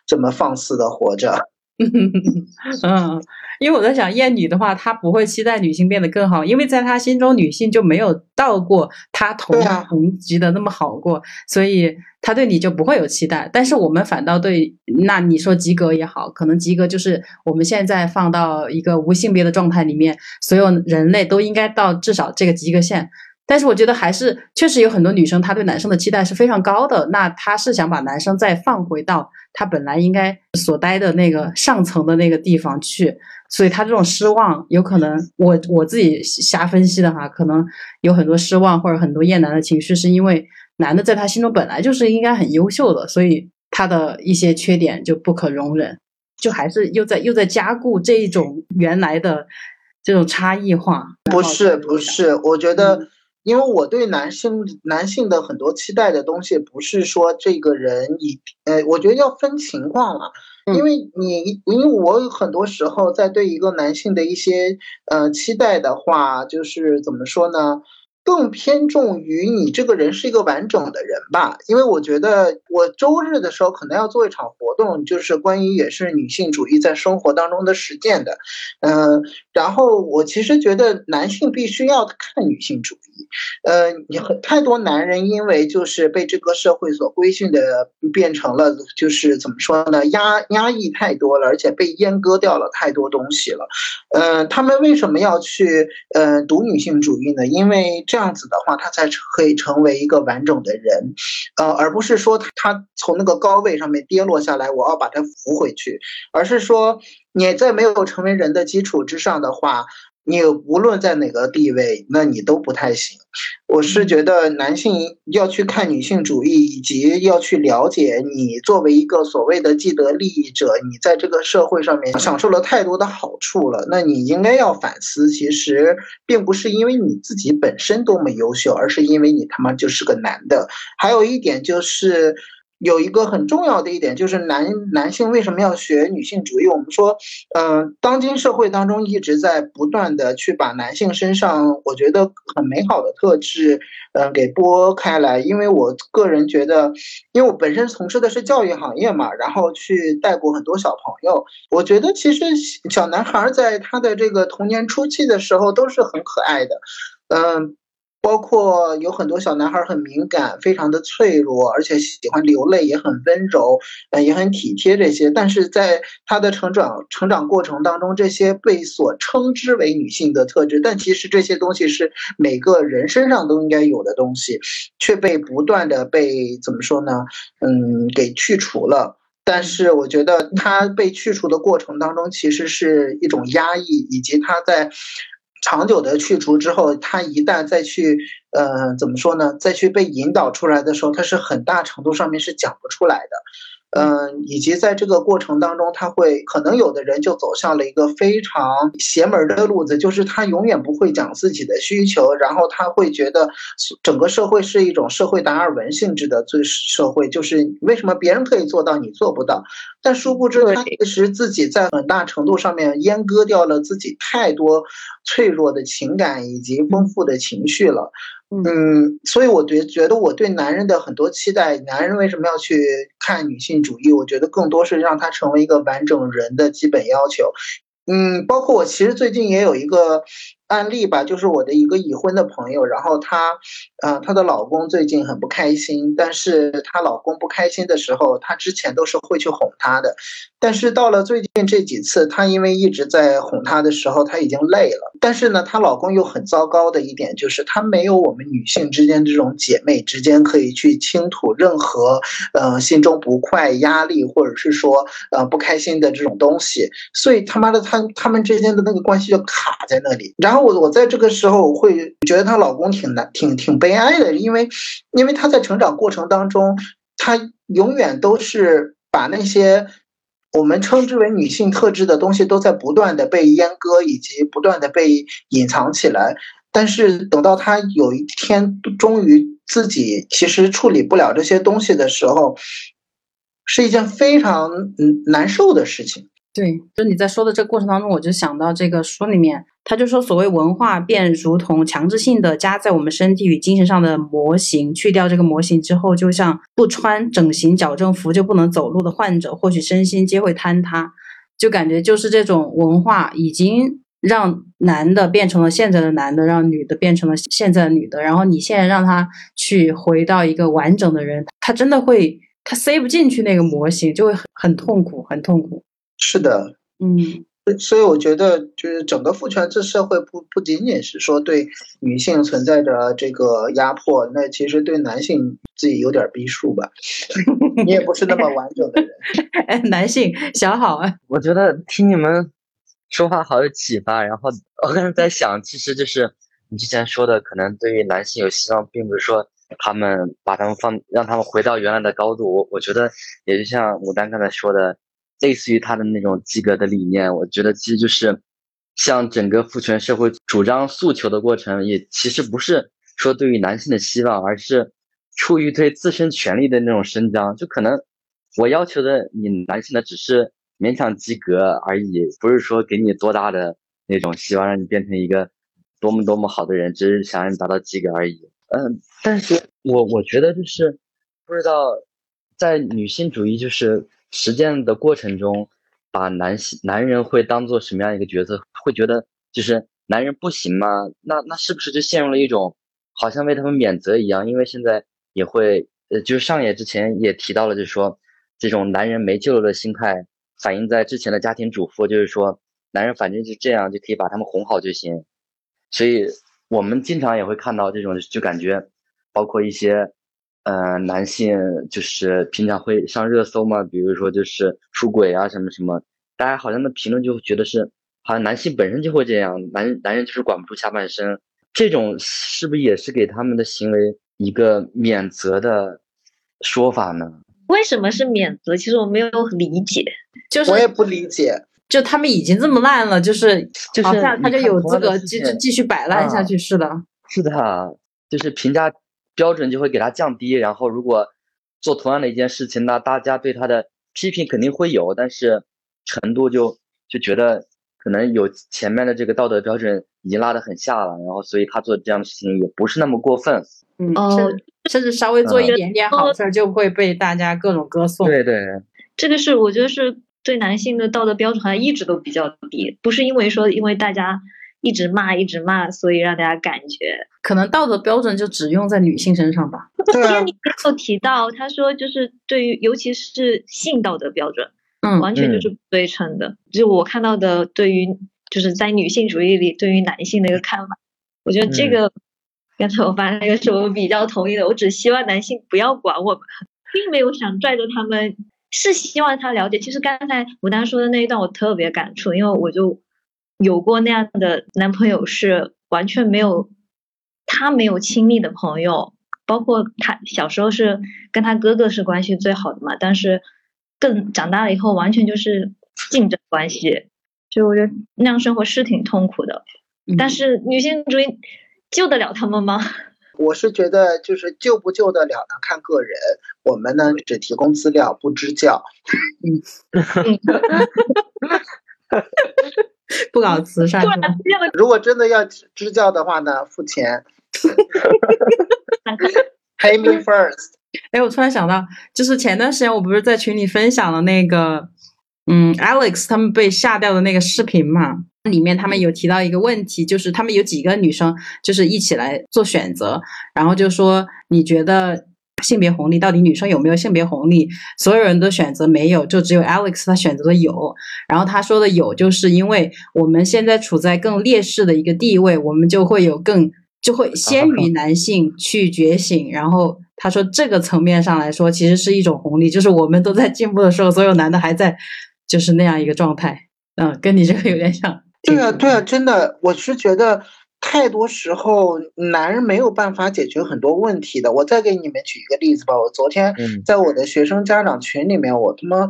Speaker 4: 这么放肆的活着。
Speaker 1: 嗯，因为我在想，厌女的话，她不会期待女性变得更好，因为在她心中，女性就没有到过她同同级的那么好过，所以她对你就不会有期待。但是我们反倒对，那你说及格也好，可能及格就是我们现在放到一个无性别的状态里面，所有人类都应该到至少这个及格线。但是我觉得还是确实有很多女生，她对男生的期待是非常高的。那她是想把男生再放回到他本来应该所待的那个上层的那个地方去，所以她这种失望，有可能我我自己瞎分析的哈，可能有很多失望或者很多厌男的情绪，是因为男的在他心中本来就是应该很优秀的，所以他的一些缺点就不可容忍，就还是又在又在加固这一种原来的这种差异化。
Speaker 4: 不是不是，我觉得。因为我对男性男性的很多期待的东西，不是说这个人以，呃，我觉得要分情况了。因为你，因为我很多时候在对一个男性的一些，呃，期待的话，就是怎么说呢？更偏重于你这个人是一个完整的人吧，因为我觉得我周日的时候可能要做一场活动，就是关于也是女性主义在生活当中的实践的，嗯，然后我其实觉得男性必须要看女性主义，呃，你很太多男人因为就是被这个社会所规训的变成了就是怎么说呢，压压抑太多了，而且被阉割掉了太多东西了，嗯，他们为什么要去呃读女性主义呢？因为。这样子的话，他才可以成为一个完整的人，呃，而不是说他从那个高位上面跌落下来，我要把他扶回去，而是说你在没有成为人的基础之上的话。你无论在哪个地位，那你都不太行。我是觉得男性要去看女性主义，以及要去了解你作为一个所谓的既得利益者，你在这个社会上面享受了太多的好处了。那你应该要反思，其实并不是因为你自己本身多么优秀，而是因为你他妈就是个男的。还有一点就是。有一个很重要的一点，就是男男性为什么要学女性主义？我们说，嗯，当今社会当中一直在不断的去把男性身上我觉得很美好的特质，嗯，给拨开来。因为我个人觉得，因为我本身从事的是教育行业嘛，然后去带过很多小朋友，我觉得其实小男孩在他的这个童年初期的时候都是很可爱的，嗯。包括有很多小男孩很敏感，非常的脆弱，而且喜欢流泪，也很温柔，呃，也很体贴这些。但是在他的成长成长过程当中，这些被所称之为女性的特质，但其实这些东西是每个人身上都应该有的东西，却被不断的被怎么说呢？嗯，给去除了。但是我觉得他被去除的过程当中，其实是一种压抑，以及他在。长久的去除之后，它一旦再去，呃，怎么说呢？再去被引导出来的时候，它是很大程度上面是讲不出来的。嗯，以及在这个过程当中，他会可能有的人就走向了一个非常邪门的路子，就是他永远不会讲自己的需求，然后他会觉得整个社会是一种社会达尔文性质的最社会，就是为什么别人可以做到，你做不到？但殊不知，他其实自己在很大程度上面阉割掉了自己太多脆弱的情感以及丰富的情绪了。嗯，所以我觉觉得我对男人的很多期待，男人为什么要去看女性主义？我觉得更多是让他成为一个完整人的基本要求。嗯，包括我其实最近也有一个。案例吧，就是我的一个已婚的朋友，然后她，呃，她的老公最近很不开心，但是她老公不开心的时候，她之前都是会去哄他的，但是到了最近这几次，她因为一直在哄他的时候，她已经累了。但是呢，她老公又很糟糕的一点就是，他没有我们女性之间这种姐妹之间可以去倾吐任何，呃，心中不快、压力或者是说，呃，不开心的这种东西，所以他妈的，他他们之间的那个关系就卡在那里，然。我我在这个时候会觉得她老公挺难挺挺悲哀的，因为因为她在成长过程当中，她永远都是把那些我们称之为女性特质的东西都在不断的被阉割以及不断的被隐藏起来。但是等到她有一天终于自己其实处理不了这些东西的时候，是一件非常嗯难受的事情。
Speaker 1: 对，就你在说的这个过程当中，我就想到这个书里面，他就说，所谓文化便如同强制性的加在我们身体与精神上的模型，去掉这个模型之后，就像不穿整形矫正服就不能走路的患者，或许身心皆会坍塌。就感觉就是这种文化已经让男的变成了现在的男的，让女的变成了现在的女的，然后你现在让他去回到一个完整的人，他真的会他塞不进去那个模型，就会很很痛苦，很痛苦。
Speaker 4: 是的，
Speaker 1: 嗯，
Speaker 4: 所以我觉得就是整个父权制社会不不仅仅是说对女性存在着这个压迫，那其实对男性自己有点逼数吧。你也不是那么完整的人。
Speaker 1: 哎，男性想好啊，
Speaker 2: 我觉得听你们说话好有启发。然后我刚才在想，其实就是你之前说的，可能对于男性有希望，并不是说他们把他们放，让他们回到原来的高度。我我觉得也就像牡丹刚才说的。类似于他的那种及格的理念，我觉得其实就是向整个父权社会主张诉求的过程，也其实不是说对于男性的希望，而是出于对自身权利的那种伸张。就可能我要求的你男性的只是勉强及格而已，不是说给你多大的那种希望让你变成一个多么多么好的人，只是想让你达到及格而已。嗯，但是我我觉得就是不知道在女性主义就是。实践的过程中，把男性男人会当做什么样一个角色？会觉得就是男人不行吗？那那是不是就陷入了一种好像为他们免责一样？因为现在也会，呃，就是上野之前也提到了，就是说这种男人没救了的心态，反映在之前的家庭主妇，就是说男人反正就这样就可以把他们哄好就行。所以我们经常也会看到这种，就感觉包括一些。呃，男性就是平常会上热搜嘛，比如说就是出轨啊什么什么，大家好像的评论就会觉得是，好像男性本身就会这样，男男人就是管不住下半身，这种是不是也是给他们的行为一个免责的说法呢？
Speaker 3: 为什么是免责？其实我没有理解，
Speaker 1: 就是
Speaker 4: 我也不理解，
Speaker 1: 就他们已经这么烂了，就是好像他就有资格继继续摆烂下去似的。
Speaker 2: 是的，就是评价。标准就会给他降低，然后如果做同样的一件事情，那大家对他的批评肯定会有，但是程度就就觉得可能有前面的这个道德标准已经拉得很下了，然后所以他做这样的事情也不是那么过分，
Speaker 1: 嗯，甚至稍微做一点点好事就会被大家各种歌颂。
Speaker 2: 对对，
Speaker 3: 这个是我觉得是对男性的道德标准好像一直都比较低，不是因为说因为大家。一直骂一直骂，所以让大家感觉
Speaker 1: 可能道德标准就只用在女性身上吧。
Speaker 4: 对啊，
Speaker 3: 里面有提到，他说就是对于尤其是性道德标准，
Speaker 1: 嗯
Speaker 3: 完全就是不对称的。就我看到的，对于就是在女性主义里对于男性的一个看法，我觉得这
Speaker 2: 嗯
Speaker 3: 个刚才我发现那个是我比较同意的。我只希望男性不要管我们，并没有想拽着他们，是希望他了解。其实刚才牡丹说的那一段我特别感触，因为我就有过那样的男朋友，是完全没有他没有亲密的朋友。包括他小时候是跟他哥哥是关系最好的嘛，但是更长大了以后，完全就是竞争关系，所以我觉得那样生活是挺痛苦的。
Speaker 1: 嗯
Speaker 3: 但是女性主义救得了他们吗？
Speaker 4: 我是觉得就是救不救得了呢，看个人。我们呢只提供资料，不支教。
Speaker 1: 不搞慈善
Speaker 4: 如果真的要支支教的话呢，付钱，，pay me first。
Speaker 1: 哎，我突然想到，就是前段时间我不是在群里分享了那个，嗯，Alex 他们被吓掉的那个视频嘛，里面他们有提到一个问题，就是他们有几个女生就是一起来做选择，然后就说你觉得性别红利到底女生有没有性别红利？所有人都选择没有，就只有 Alex 他选择了有。然后他说的有，就是因为我们现在处在更劣势的一个地位，我们就会有更就会先于男性去觉醒。然后他说这个层面上来说，其实是一种红利，就是我们都在进步的时候，所有男的还在就是那样一个状态。嗯，跟你这个有点像。
Speaker 4: 对啊，对啊，真的，我是觉得太多时候男人没有办法解决很多问题的。我再给你们举一个例子吧，我昨天
Speaker 2: 嗯
Speaker 4: 在我的学生家长群里面，我他妈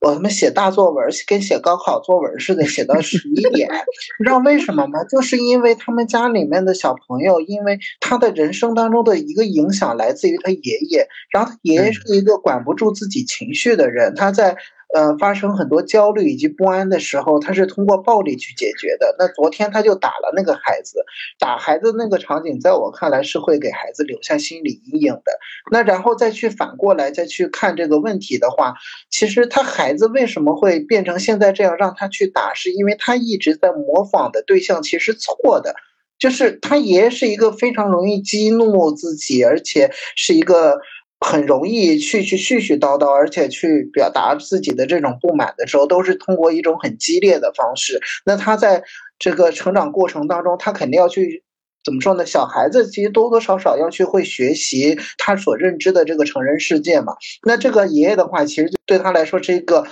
Speaker 4: 我他妈写大作文，跟写高考作文似的，写到十一点。你知道为什么吗？就是因为他们家里面的小朋友，因为他的人生当中的一个影响来自于他爷爷，然后他爷爷
Speaker 2: 嗯
Speaker 4: 是一个管不住自己情绪的人，他在。呃，发生很多焦虑以及不安的时候，他是通过暴力去解决的。那昨天他就打了那个孩子，打孩子那个场景，在我看来是会给孩子留下心理阴影的。那然后再去反过来再去看这个问题的话，其实他孩子为什么会变成现在这样，让他去打，是因为他一直在模仿的对象其实错的。就是他爷爷是一个非常容易激怒自己，而且是一个很容易去去絮絮叨叨，而且去表达自己的这种不满的时候，都是通过一种很激烈的方式。那他在这个成长过程当中，他肯定要去怎么说呢？小孩子其实多多少少要去会学习他所认知的这个成人世界嘛。那这个爷爷的话，其实对他来说是一个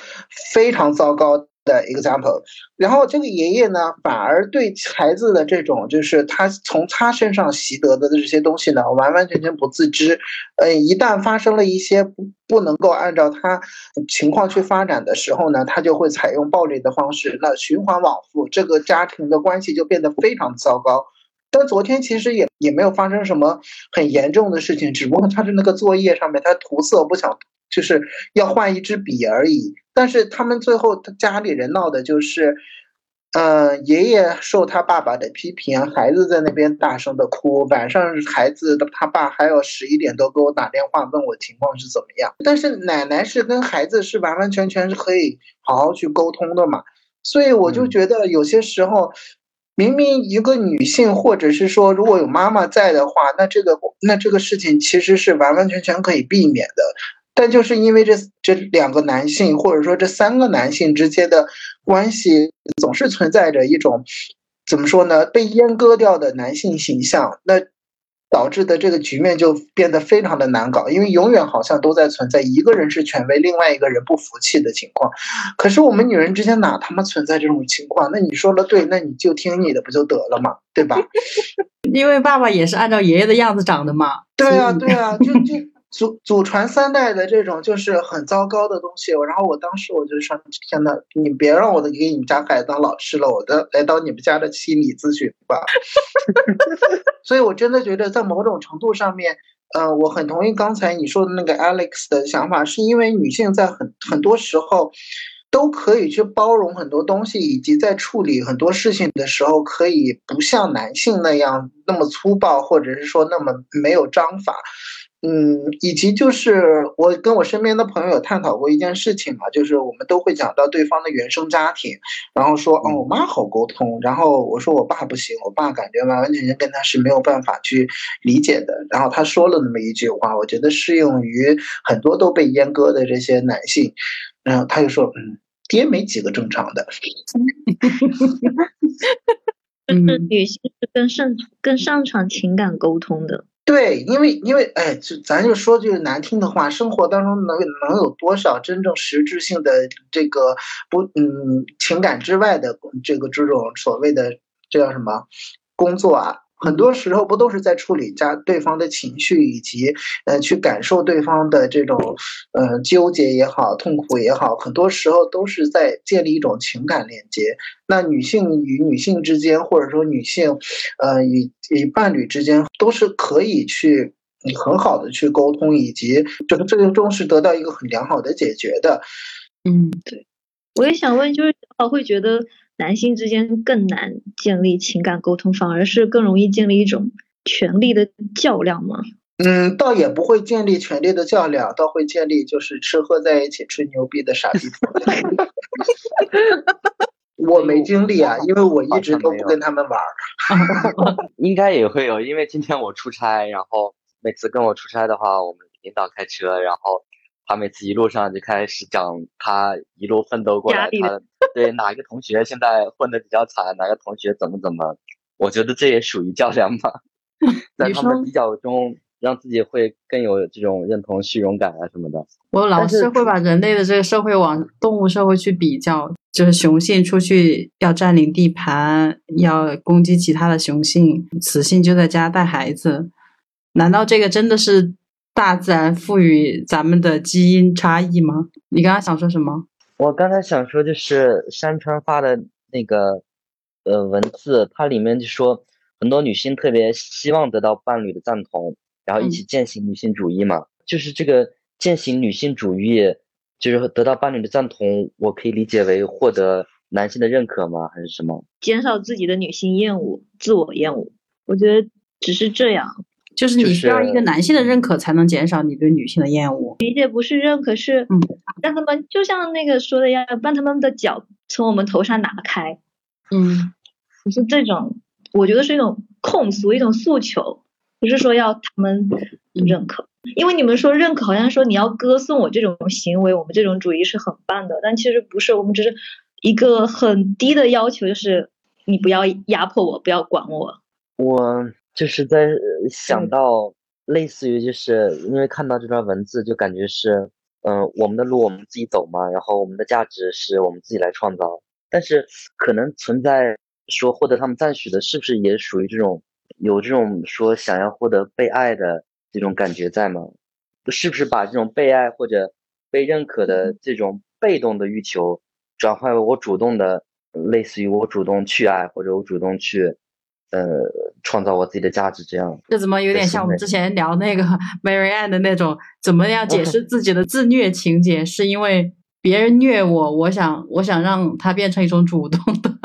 Speaker 4: 非常糟糕。的 example，然后这个爷爷呢，反而对孩子的这种，就是他从他身上习得的这些东西呢，完完全全不自知。呃，一旦发生了一些不不能够按照他情况去发展的时候呢，他就会采用暴力的方式，那循环往复，这个家庭的关系就变得非常糟糕。但昨天其实也也没有发生什么很严重的事情，只不过他的那个作业上面他涂色不想，就是要换一支笔而已。但是他们最后他家里人闹的就是，呃，爷爷受他爸爸的批评，孩子在那边大声的哭，晚上孩子的他爸还有十一点多给我打电话问我情况是怎么样。但是奶奶是跟孩子是完完全全是可以好好去沟通的嘛，所以我就觉得有些时候。明明一个女性，或者是说如果有妈妈在的话，那这个那这个事情其实是完完全全可以避免的。但就是因为这这两个男性，或者说这三个男性之间的关系，总是存在着一种怎么说呢，被阉割掉的男性形象，那导致的这个局面就变得非常的难搞，因为永远好像都在存在一个人是权威，另外一个人不服气的情况。可是我们女人之间哪他妈存在这种情况？那你说的对，那你就听你的不就得了嘛，对吧？
Speaker 1: 因为爸爸也是按照爷爷的样子长的嘛。
Speaker 4: 对啊，对啊，就就祖祖传三代的这种就是很糟糕的东西。然后我当时我就说，天呐，你别让我给你们家孩子当老师了，我的来当你们家的心理咨询吧。所以我真的觉得，在某种程度上面，呃，我很同意刚才你说的那个 Alex 的想法，是因为女性在很很多时候。都可以去包容很多东西，以及在处理很多事情的时候，可以不像男性那样那么粗暴，或者是说那么没有章法。嗯，以及就是我跟我身边的朋友探讨过一件事情嘛，就是我们都会讲到对方的原生家庭，然后说，哦，我妈好沟通，然后我说我爸不行，我爸感觉完完全全跟他是没有办法去理解的。然后他说了那么一句话，我觉得适用于很多都被阉割的这些男性，然后他就说，嗯，爹没几个正常的。
Speaker 3: 就是女性是更擅更擅长情感沟通的。
Speaker 4: 对，因为因为哎，就咱就说句难听的话，生活当中能能有多少真正实质性的这个不嗯情感之外的这个这种所谓的这叫什么工作啊？很多时候不都是在处理家对方的情绪，以及呃去感受对方的这种呃纠结也好、痛苦也好，很多时候都是在建立一种情感链接。那女性与女性之间，或者说女性呃与与伴侣之间，都是可以去很好的去沟通，以及就是最终是得到一个很良好的解决的。
Speaker 3: 嗯，对。我也想问，就是我会觉得。男性之间更难建立情感沟通，反而是更容易建立一种权力的较量吗？
Speaker 4: 嗯，倒也不会建立权力的较量，倒会建立就是吃喝在一起吹牛逼的傻逼。我没经历啊，因为我一直都不跟他们玩儿。
Speaker 2: 应该也会有，因为今天我出差，然后每次跟我出差的话，我们领导开车，然后。他每次一路上就开始讲他一路奋斗过来，他对哪一个同学现在混的比较惨，哪个同学怎么怎么，我觉得这也属于较量吧，在他们比较中让自己会更有这种认同、虚荣感啊什么的。
Speaker 1: 我老是会把人类的这个社会往动物社会去比较，就是雄性出去要占领地盘，要攻击其他的雄性，雌性就在家带孩子。难道这个真的是？大自然赋予咱们的基因差异吗？你刚刚想说什么？
Speaker 2: 我刚才想说就是山川发的那个呃文字，它里面就说很多女性特别希望得到伴侣的赞同，然后一起践行女性主义嘛。就是这个践行女性主义，就是得到伴侣的赞同，我可以理解为获得男性的认可吗？还是什么？
Speaker 3: 减少自己的女性厌恶，自我厌恶。我觉得只是这样。
Speaker 1: 就是你需要一个男性的认可，才能减少你对女性的厌恶。
Speaker 3: 理解不是认可，是嗯，让他们就像那个说的一样把他们的脚从我们头上拿开。
Speaker 1: 嗯，
Speaker 3: 是这种，我觉得是一种控诉，一种诉求，不是说要他们认可。因为你们说认可，好像说你要歌颂我这种行为，我们这种主义是很棒的，但其实不是，我们只是一个很低的要求，就是你不要压迫我，不要管我。
Speaker 2: 我。就是在想到类似于，就是因为看到这段文字，就感觉是，嗯，我们的路我们自己走嘛，然后我们的价值是我们自己来创造。但是可能存在说获得他们赞许的，是不是也属于这种有这种说想要获得被爱的这种感觉在吗？是不是把这种被爱或者被认可的这种被动的欲求，转换为我主动的，类似于我主动去爱或者我主动去。呃，创造我自己的价值，这样
Speaker 1: 这怎么有点像我们之前聊那个 Mary Anne 的那种，怎么样解释自己的自虐情节？是因为别人虐我，我想我想让它变成一种主动的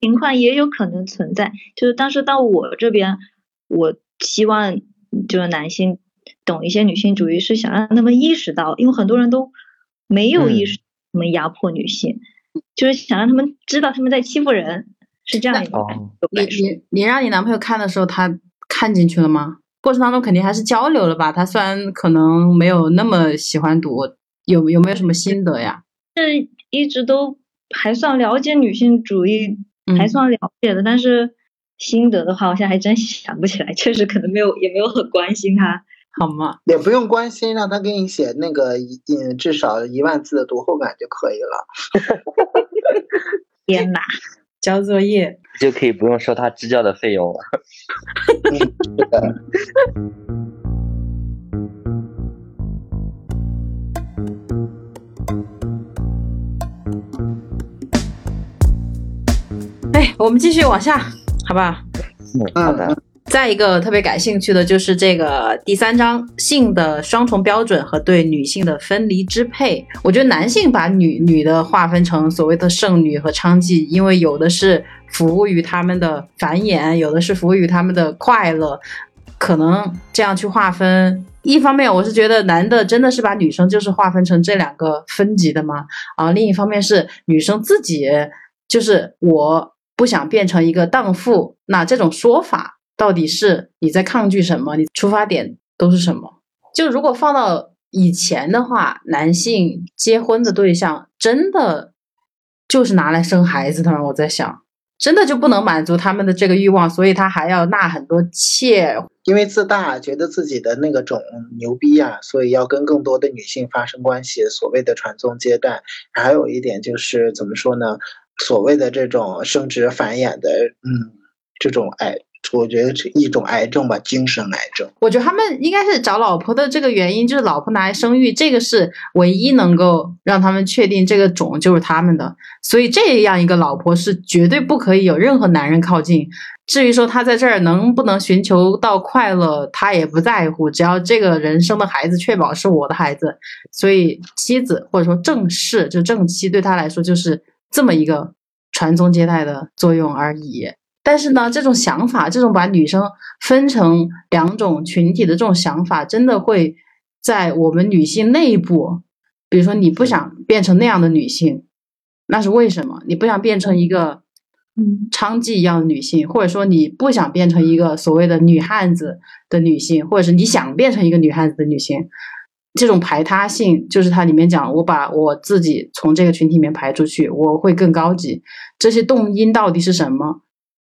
Speaker 3: 情况，也有可能存在。就是，但是到我这边，我希望就是男性懂一些女性主义，是想让他们意识到，因为很多人都没有意识他们压迫女性，就是想让他们知道他们在欺负人。是这样一个，
Speaker 1: 你你你让你男朋友看的时候，他看进去了吗？过程当中肯定还是交流了吧？他虽然可能没有那么喜欢读，有有没有什么心得呀？
Speaker 3: 是一直都还算了解女性主义，还算了解的，但是心得的话，我现在还真想不起来。确实可能没有，也没有很关心他，
Speaker 1: 好吗？
Speaker 4: 也不用关心，让他给你写那个一至少一万字的读后感就可以了。
Speaker 3: 天哪！
Speaker 1: 交作业
Speaker 2: 就可以不用收他支教的费用了。
Speaker 1: 哎，我们继续往下，好吧？
Speaker 2: 嗯，好的。
Speaker 1: 再一个特别感兴趣的就是这个第三章性的双重标准和对女性的分离支配。我觉得男性把女女的划分成所谓的剩女和娼妓，因为有的是服务于他们的繁衍，有的是服务于他们的快乐。可能这样去划分。一方面，我是觉得男的真的是把女生就是划分成这两个分级的吗？啊，另一方面是女生自己就是我不想变成一个荡妇，那这种说法到底是你在抗拒什么？你出发点都是什么？就如果放到以前的话，男性结婚的对象真的就是拿来生孩子的吗？我在想。真的就不能满足他们的这个欲望，所以他还要纳很多妾，
Speaker 4: 因为自大，觉得自己的那个种牛逼啊，所以要跟更多的女性发生关系，所谓的传宗接代。还有一点就是怎么说呢？所谓的这种生殖繁衍的，嗯，这种爱。我觉得是一种癌症吧，精神癌症。
Speaker 1: 我觉得他们应该是找老婆的这个原因，就是老婆拿来生育，这个是唯一能够让他们确定这个种就是他们的。所以这样一个老婆是绝对不可以有任何男人靠近。至于说他在这儿能不能寻求到快乐，他也不在乎，只要这个人生的孩子确保是我的孩子。所以妻子或者说正室就正妻对他来说就是这么一个传宗接代的作用而已。但是呢，这种想法，这种把女生分成两种群体的这种想法，真的会在我们女性内部，比如说你不想变成那样的女性，那是为什么？你不想变成一个嗯娼妓一样的女性，或者说你不想变成一个所谓的女汉子的女性，或者是你想变成一个女汉子的女性，这种排他性，就是它里面讲，我把我自己从这个群体里面排出去，我会更高级。这些动因到底是什么？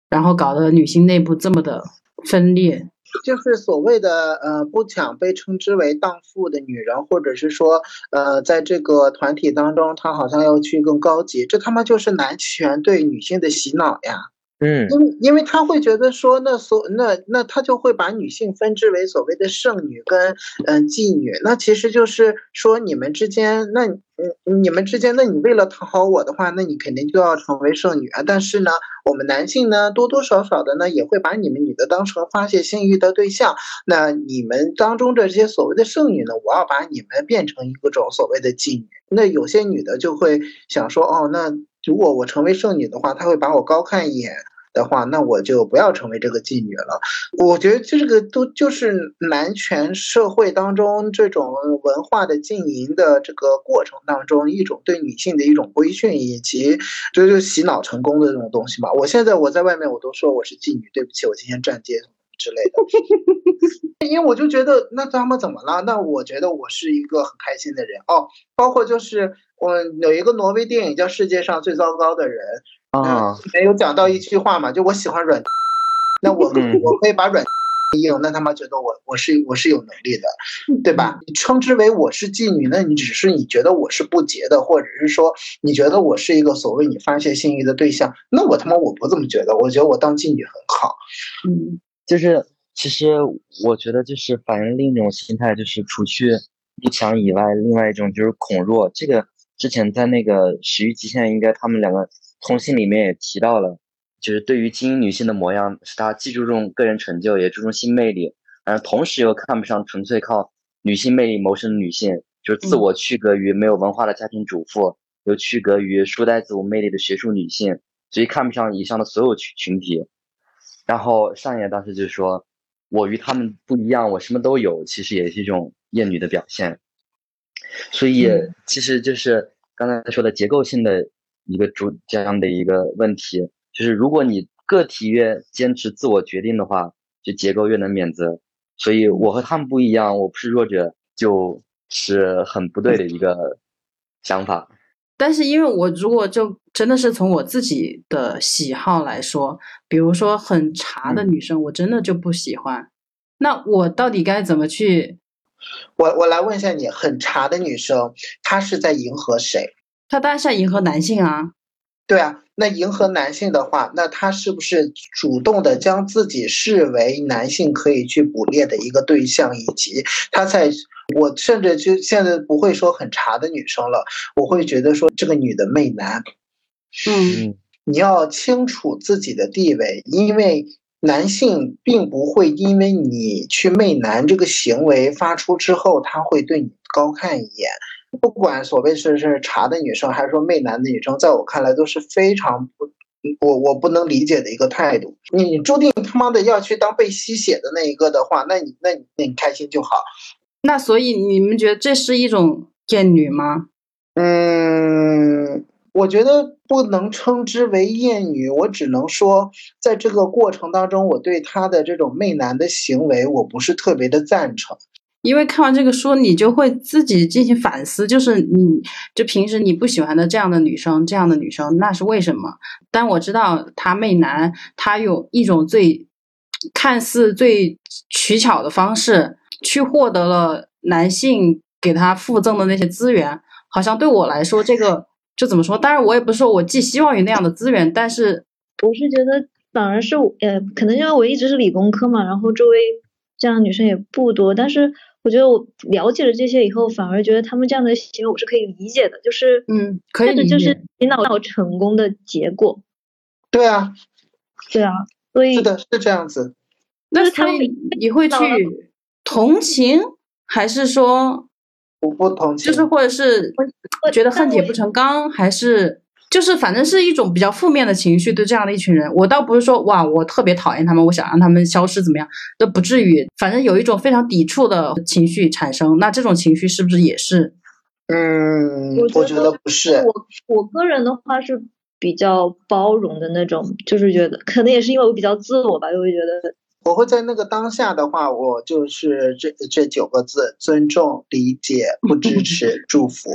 Speaker 1: 然后搞得女性内部这么的分裂，
Speaker 4: 就是所谓的呃不抢被称之为荡妇的女人，或者是说呃在这个团体当中，她好像要去更高级，这他妈就是男权对女性的洗脑呀。
Speaker 2: 嗯，
Speaker 4: 因为因为他会觉得说，那所那那他就会把女性分支为所谓的圣女跟嗯妓女，那其实就是说你们之间，那嗯你们之间，那你为了讨好我的话，那你肯定就要成为圣女啊。但是呢，我们男性呢多多少少的呢也会把你们女的当成发泄性欲的对象。那你们当中这些所谓的圣女呢，我要把你们变成一个种所谓的妓女。那有些女的就会想说，哦，那。如果我成为剩女的话，他会把我高看一眼的话，那我就不要成为这个妓女了。我觉得这个都就是男权社会当中这种文化的经营的这个过程当中一种对女性的一种规训，以及这就洗脑成功的这种东西嘛。我现在我在外面我都说我是妓女，对不起，我今天站街之类的，因为我就觉得那他们怎么了？那我觉得我是一个很开心的人哦，包括就是。我有一个挪威电影叫《世界上最糟糕的人》啊，没有讲到一句话嘛，就我喜欢软，那我我可以把软硬，那他妈觉得我我是我是有能力的，对吧？你称之为我是妓女，那你只是你觉得我是不洁的，或者是说你觉得我是一个所谓你发泄性欲的对象，那我他妈我不这么觉得，我觉得我当妓女很好。
Speaker 2: 嗯，就是其实我觉得就是反映另一种心态，就是除去不强以外，另外一种就是恐弱，这个。之前在那个《始于极限》，应该他们两个通信里面也提到了，就是对于精英女性的模样，是她既注重个人成就，也注重性魅力，而同时又看不上纯粹靠女性魅力谋生的女性，就是自我区隔于没有文化的家庭主妇，又区隔于书呆子无魅力的学术女性，所以看不上以上的所有群群体。然后上野当时就说：“我与他们不一样，我什么都有。”其实也是一种厌女的表现。所以，其实就是刚才说的结构性的一个主这样的一个问题，就是如果你个体越坚持自我决定的话，就结构越能免责。所以我和他们不一样，我不是弱者，就是很不对的一个想法。
Speaker 1: 但是，因为我如果就真的是从我自己的喜好来说，比如说很茶的女生，我真的就不喜欢。那我到底该怎么去？
Speaker 4: 我我来问一下你，很茶的女生，她是在迎合谁？
Speaker 1: 她当然是在迎合男性啊。
Speaker 4: 对啊，那迎合男性的话，那他是不是主动的将自己视为男性可以去捕猎的一个对象？以及他在，我甚至就现在不会说很茶的女生了，我会觉得说这个女的媚男。
Speaker 1: 嗯，
Speaker 4: 你要清楚自己的地位，因为。男性并不会因为你去媚男这个行为发出之后，他会对你高看一眼。不管所谓是是茶的女生，还是说媚男的女生，在我看来都是非常不我我不能理解的一个态度。你注定他妈的要去当被吸血的那一个的话，那你那你那你开心就好。
Speaker 1: 那所以你们觉得这是一种厌女吗？
Speaker 4: 嗯，我觉得不能称之为厌女，我只能说，在这个过程当中，我对他的这种媚男的行为，我不是特别的赞成。
Speaker 1: 因为看完这个书，你就会自己进行反思，就是你就平时你不喜欢的这样的女生，这样的女生，那是为什么？但我知道他媚男，他有一种最看似最取巧的方式，去获得了男性给他附赠的那些资源。好像对我来说，这个就怎么说？当然，我也不是说我寄希望于那样的资源，但是
Speaker 3: 我是觉得反而是呃，可能因为我一直是理工科嘛，然后周围这样的女生也不多，但是。我觉得我了解了这些以后，反而觉得他们这样的行为我是可以理解的，就是
Speaker 1: 嗯，可以理
Speaker 3: 解，就是洗脑成功的结果。
Speaker 4: 对啊，
Speaker 3: 对啊，所以
Speaker 4: 是的，是这样子。
Speaker 1: 那他们你会去同情，还是说
Speaker 4: 我不同情？
Speaker 1: 就是或者是觉得恨铁不成钢，还是？就是反正是一种比较负面的情绪，对这样的一群人，我倒不是说哇，我特别讨厌他们，我想让他们消失怎么样，都不至于。反正有一种非常抵触的情绪产生，那这种情绪是不是也是？
Speaker 4: 嗯，我觉得不是。
Speaker 3: 我我个人的话是比较包容的那种，就是觉得可能也是因为我比较自我吧，就会觉得
Speaker 4: 我会在那个当下的话，我就是这这九个字：尊重、理解、不支持、祝福。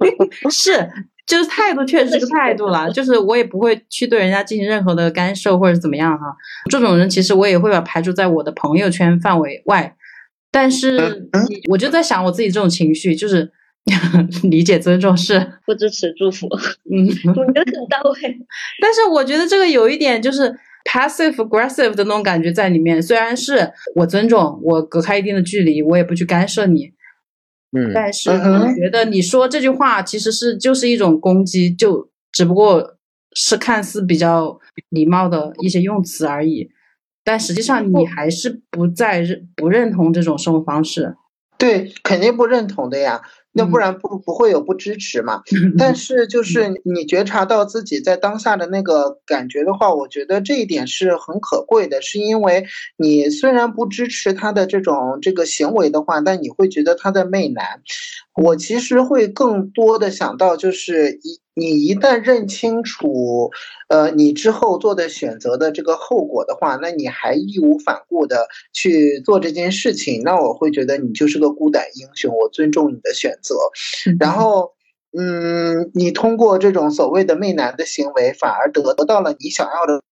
Speaker 1: 是。就是态度确实是个态度了，就是我也不会去对人家进行任何的干涉或者怎么样哈。这种人其实我也会把排除在我的朋友圈范围外。但是我就在想我自己这种情绪，就是 理解、尊重是
Speaker 3: 不支持、祝福，嗯，我觉得很到位。
Speaker 1: 但是我觉得这个有一点就是 passive aggressive 的那种感觉在里面。虽然是我尊重，我隔开一定的距离，我也不去干涉你。
Speaker 2: 嗯，
Speaker 1: 但是我觉得你说这句话其实是就是一种攻击，就只不过是看似比较礼貌的一些用词而已，但实际上你还是不在认不认同这种生活方式。
Speaker 4: 对，肯定不认同的呀。那不然不不会有不支持嘛？但是就是你觉察到自己在当下的那个感觉的话，我觉得这一点是很可贵的，是因为你虽然不支持他的这种这个行为的话，但你会觉得他在媚男。我其实会更多的想到，就是一你一旦认清楚，呃，你之后做的选择的这个后果的话，那你还义无反顾的去做这件事情，那我会觉得你就是个孤胆英雄。我尊重你的选择，然后，嗯，你通过这种所谓的媚男的行为，反而得得到了你想要的。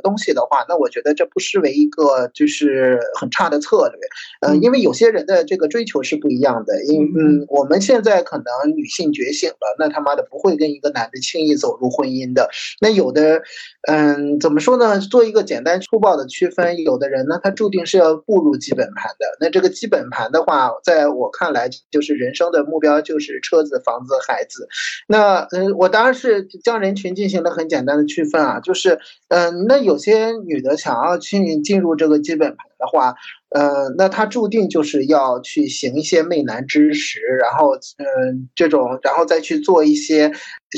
Speaker 4: 东西的话，那我觉得这不失为一个就是很差的策略，嗯，因为有些人的这个追求是不一样的，因嗯，我们现在可能女性觉醒了，那他妈的不会跟一个男的轻易走入婚姻的，那有的，嗯，怎么说呢？做一个简单粗暴的区分，有的人呢，他注定是要步入基本盘的，那这个基本盘的话，在我看来就是人生的目标就是车子、房子、孩子，那嗯，我当然是将人群进行了很简单的区分啊，就是嗯，那。有些女的想要去进入这个基本盘的话，呃，那她注定就是要去行一些媚男之实，然后，嗯，这种，然后再去做一些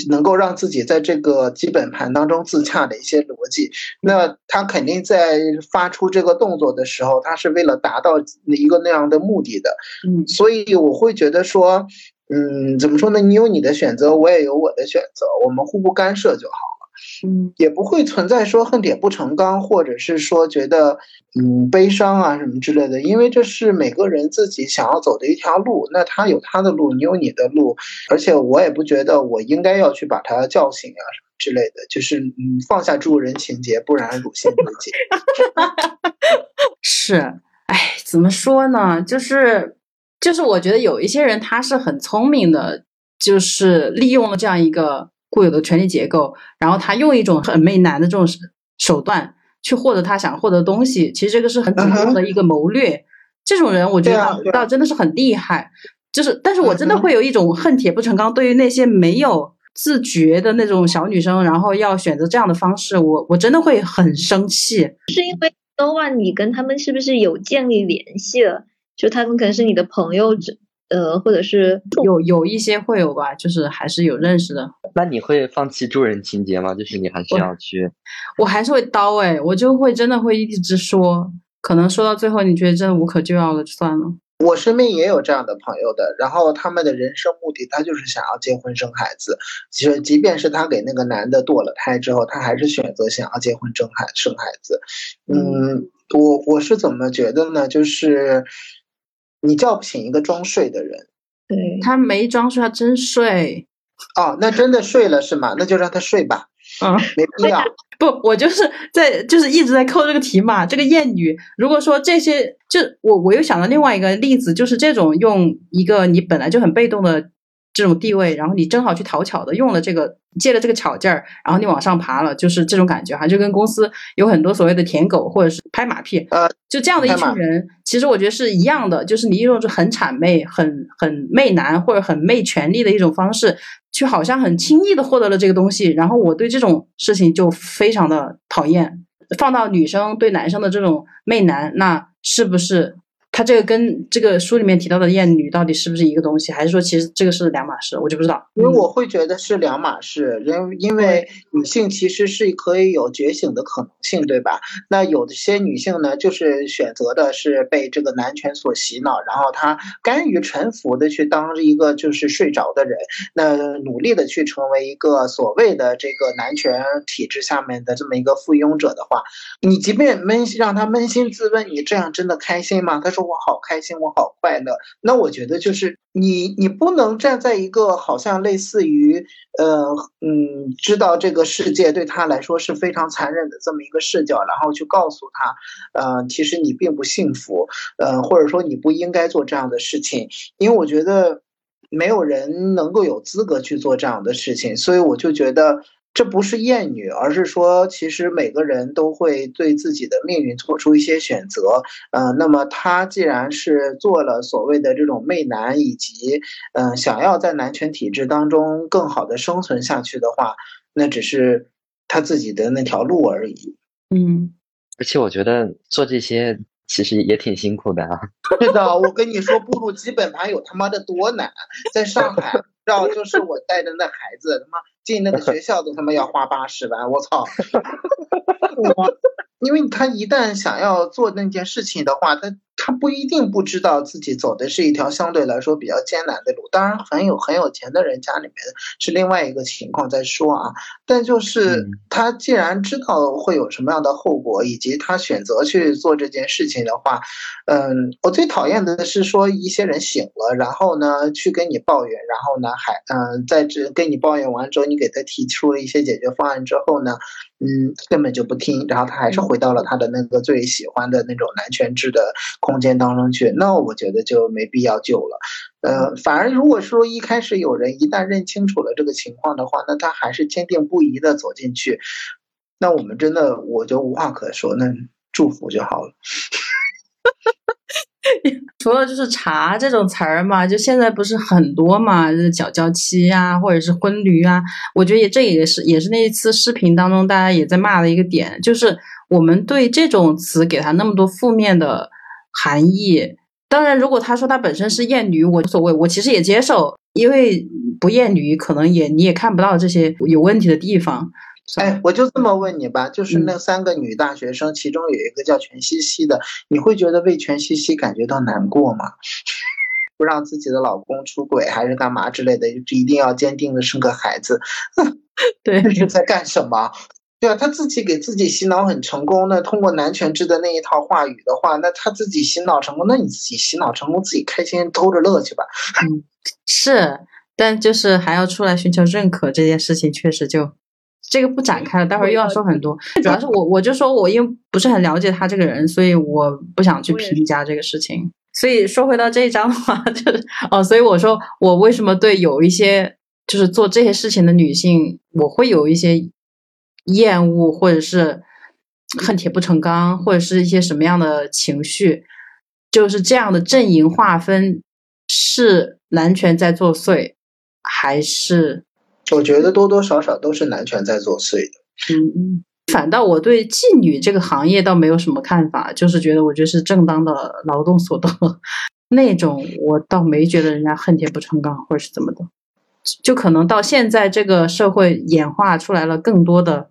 Speaker 4: 能够让自己在这个基本盘当中自洽的一些逻辑。那她肯定在发出这个动作的时候，她是为了达到一个那样的目的的。
Speaker 1: 嗯，
Speaker 4: 所以我会觉得说，嗯，怎么说呢？你有你的选择，我也有我的选择，我们互不干涉就好。
Speaker 1: 嗯，
Speaker 4: 也不会存在说恨铁不成钢，或者是说觉得嗯悲伤啊什么之类的，因为这是每个人自己想要走的一条路，那他有他的路，你有你的路，而且我也不觉得我应该要去把他叫醒啊什么之类的，就是嗯放下助人情节，不然辱性自己。
Speaker 1: 是，哎，怎么说呢？就是就是我觉得有一些人他是很聪明的，就是利用了这样一个。固有的权力结构，然后他用一种很媚男的这种手段去获得他想获得的东西，其实这个是很主动的一个谋略。这种人我觉得倒真的是很厉害。就是，但是我真的会有一种恨铁不成钢，对于那些没有自觉的那种小女生，然后要选择这样的方式，我我真的会很生气。
Speaker 3: 是因为 Nova，你跟他们是不是有建立联系了？就他们可能是你的朋友，呃，或者是
Speaker 1: 有有一些会有吧，就是还是有认识的。
Speaker 2: 那你会放弃助人情节吗？就是你还是要去，
Speaker 1: 我还是会刀哎，我就会真的会一直说，可能说到最后你觉得真的无可救药了，就算了。
Speaker 4: 我身边也有这样的朋友的，然后他们的人生目的，他就是想要结婚生孩子。其实，即便是他给那个男的堕了胎之后，他还是选择想要结婚生孩生孩子。嗯，我我是怎么觉得呢？就是你叫不醒一个装睡的人。
Speaker 3: 对
Speaker 1: 他没装睡，他真睡。
Speaker 4: 哦，那真的睡了是吗？那就让他睡吧。
Speaker 1: 嗯，
Speaker 4: 没必要。
Speaker 1: 不，我就是在就是一直在扣这个题嘛。这个谚语，如果说这些，就我我又想到另外一个例子，就是这种用一个你本来就很被动的这种地位，然后你正好去讨巧的用了这个借了这个巧劲儿，然后你往上爬了，就是这种感觉哈，就跟公司有很多所谓的舔狗或者是拍马屁，
Speaker 4: 呃，
Speaker 1: 就这样的一群人，其实我觉得是一样的，就是你用着很谄媚、很很媚男或者很媚权力的一种方式。去好像很轻易的获得了这个东西，然后我对这种事情就非常的讨厌。放到女生对男生的这种媚男，那是不是？他这个跟这个书里面提到的艳女到底是不是一个东西，还是说其实这个是两码事？我就不知道。
Speaker 4: 因为我会觉得是两码事，因因为女性其实是可以有觉醒的可能性，对吧？那有的些女性呢，就是选择的是被这个男权所洗脑，然后她甘于臣服的去当一个就是睡着的人，那努力的去成为一个所谓的这个男权体制下面的这么一个附庸者的话，你即便闷让他扪心自问，你这样真的开心吗？他说。我好开心，我好快乐。那我觉得就是你，你不能站在一个好像类似于，呃，嗯，知道这个世界对他来说是非常残忍的这么一个视角，然后去告诉他，呃，其实你并不幸福，呃，或者说你不应该做这样的事情。因为我觉得没有人能够有资格去做这样的事情，所以我就觉得。这不是厌女，而是说，其实每个人都会对自己的命运做出一些选择。呃，那么他既然是做了所谓的这种媚男，以及嗯，想要在男权体制当中更好的生存下去的话，那只是他自己的那条路而已。
Speaker 1: 嗯，
Speaker 2: 而且我觉得做这些其实也挺辛苦的啊。
Speaker 4: 是的，我跟你说，步入基本盘有他妈的多难，在上海，知道就是我带着那孩子，他妈。进那个学校都他妈要花八十万，我操！因为他一旦想要做那件事情的话，他。他不一定不知道自己走的是一条相对来说比较艰难的路，当然很有很有钱的人家里面是另外一个情况再说啊。但就是他既然知道会有什么样的后果，以及他选择去做这件事情的话，嗯，我最讨厌的是说一些人醒了，然后呢去跟你抱怨，然后呢还嗯在这跟你抱怨完之后，你给他提出了一些解决方案之后呢。嗯，根本就不听，然后他还是回到了他的那个最喜欢的那种男权制的空间当中去。那我觉得就没必要救了。呃，反而如果说一开始有人一旦认清楚了这个情况的话，那他还是坚定不移的走进去，那我们真的我就无话可说，那祝福就好了。
Speaker 1: 除了就是茶这种词儿嘛，就现在不是很多嘛，就是脚脚妻啊，或者是婚驴啊，我觉得也这也是也是那一次视频当中大家也在骂的一个点，就是我们对这种词给他那么多负面的含义。当然，如果他说他本身是厌女，我无所谓，我其实也接受，因为不厌女可能也你也看不到这些有问题的地方。
Speaker 4: 哎，我就这么问你吧，就是那三个女大学生，其中有一个叫全西西的，你会觉得为全西西感觉到难过吗？不让自己的老公出轨，还是干嘛之类的，就一定要坚定的生个孩子？
Speaker 1: 对，
Speaker 4: 这是在干什么？对啊，他自己给自己洗脑很成功，那通过男权制的那一套话语的话，那他自己洗脑成功，那你自己洗脑成功，自己开心偷着乐去吧。
Speaker 1: 嗯，是，但就是还要出来寻求认可这件事情，确实就。这个不展开了，待会儿又要说很多。主要是我，我就说我因为不是很了解他这个人，所以我不想去评价这个事情。所以说回到这一章的话，就是哦，所以我说我为什么对有一些就是做这些事情的女性，我会有一些厌恶，或者是恨铁不成钢，或者是一些什么样的情绪，就是这样的阵营划分是男权在作祟，还是？
Speaker 4: 我觉得多多少少都是男权在作祟的。
Speaker 1: 嗯，反倒我对妓女这个行业倒没有什么看法，就是觉得我觉得是正当的劳动所得那种，我倒没觉得人家恨铁不成钢或者是怎么的。就可能到现在这个社会演化出来了更多的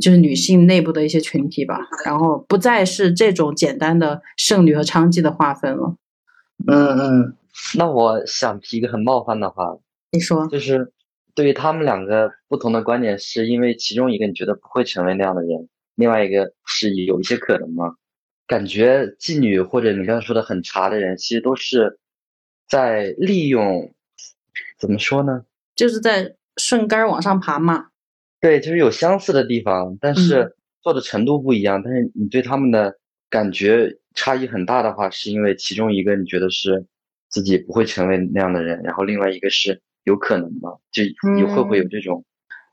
Speaker 1: 就是女性内部的一些群体吧，然后不再是这种简单的剩女和娼妓的划分了。
Speaker 4: 嗯嗯，
Speaker 2: 那我想提一个很冒犯的话，
Speaker 1: 你说，
Speaker 2: 就是对于他们两个不同的观点，是因为其中一个你觉得不会成为那样的人，另外一个是有一些可能吗？感觉妓女或者你刚才说的很茶的人，其实都是在利用，怎么说呢？
Speaker 1: 就是在顺杆儿往上爬嘛。
Speaker 2: 对，就是有相似的地方，但是做的程度不一样。但是你对他们的感觉差异很大的话，是因为其中一个你觉得是自己不会成为那样的人，然后另外一个是有可能吗？就你会不会有这种？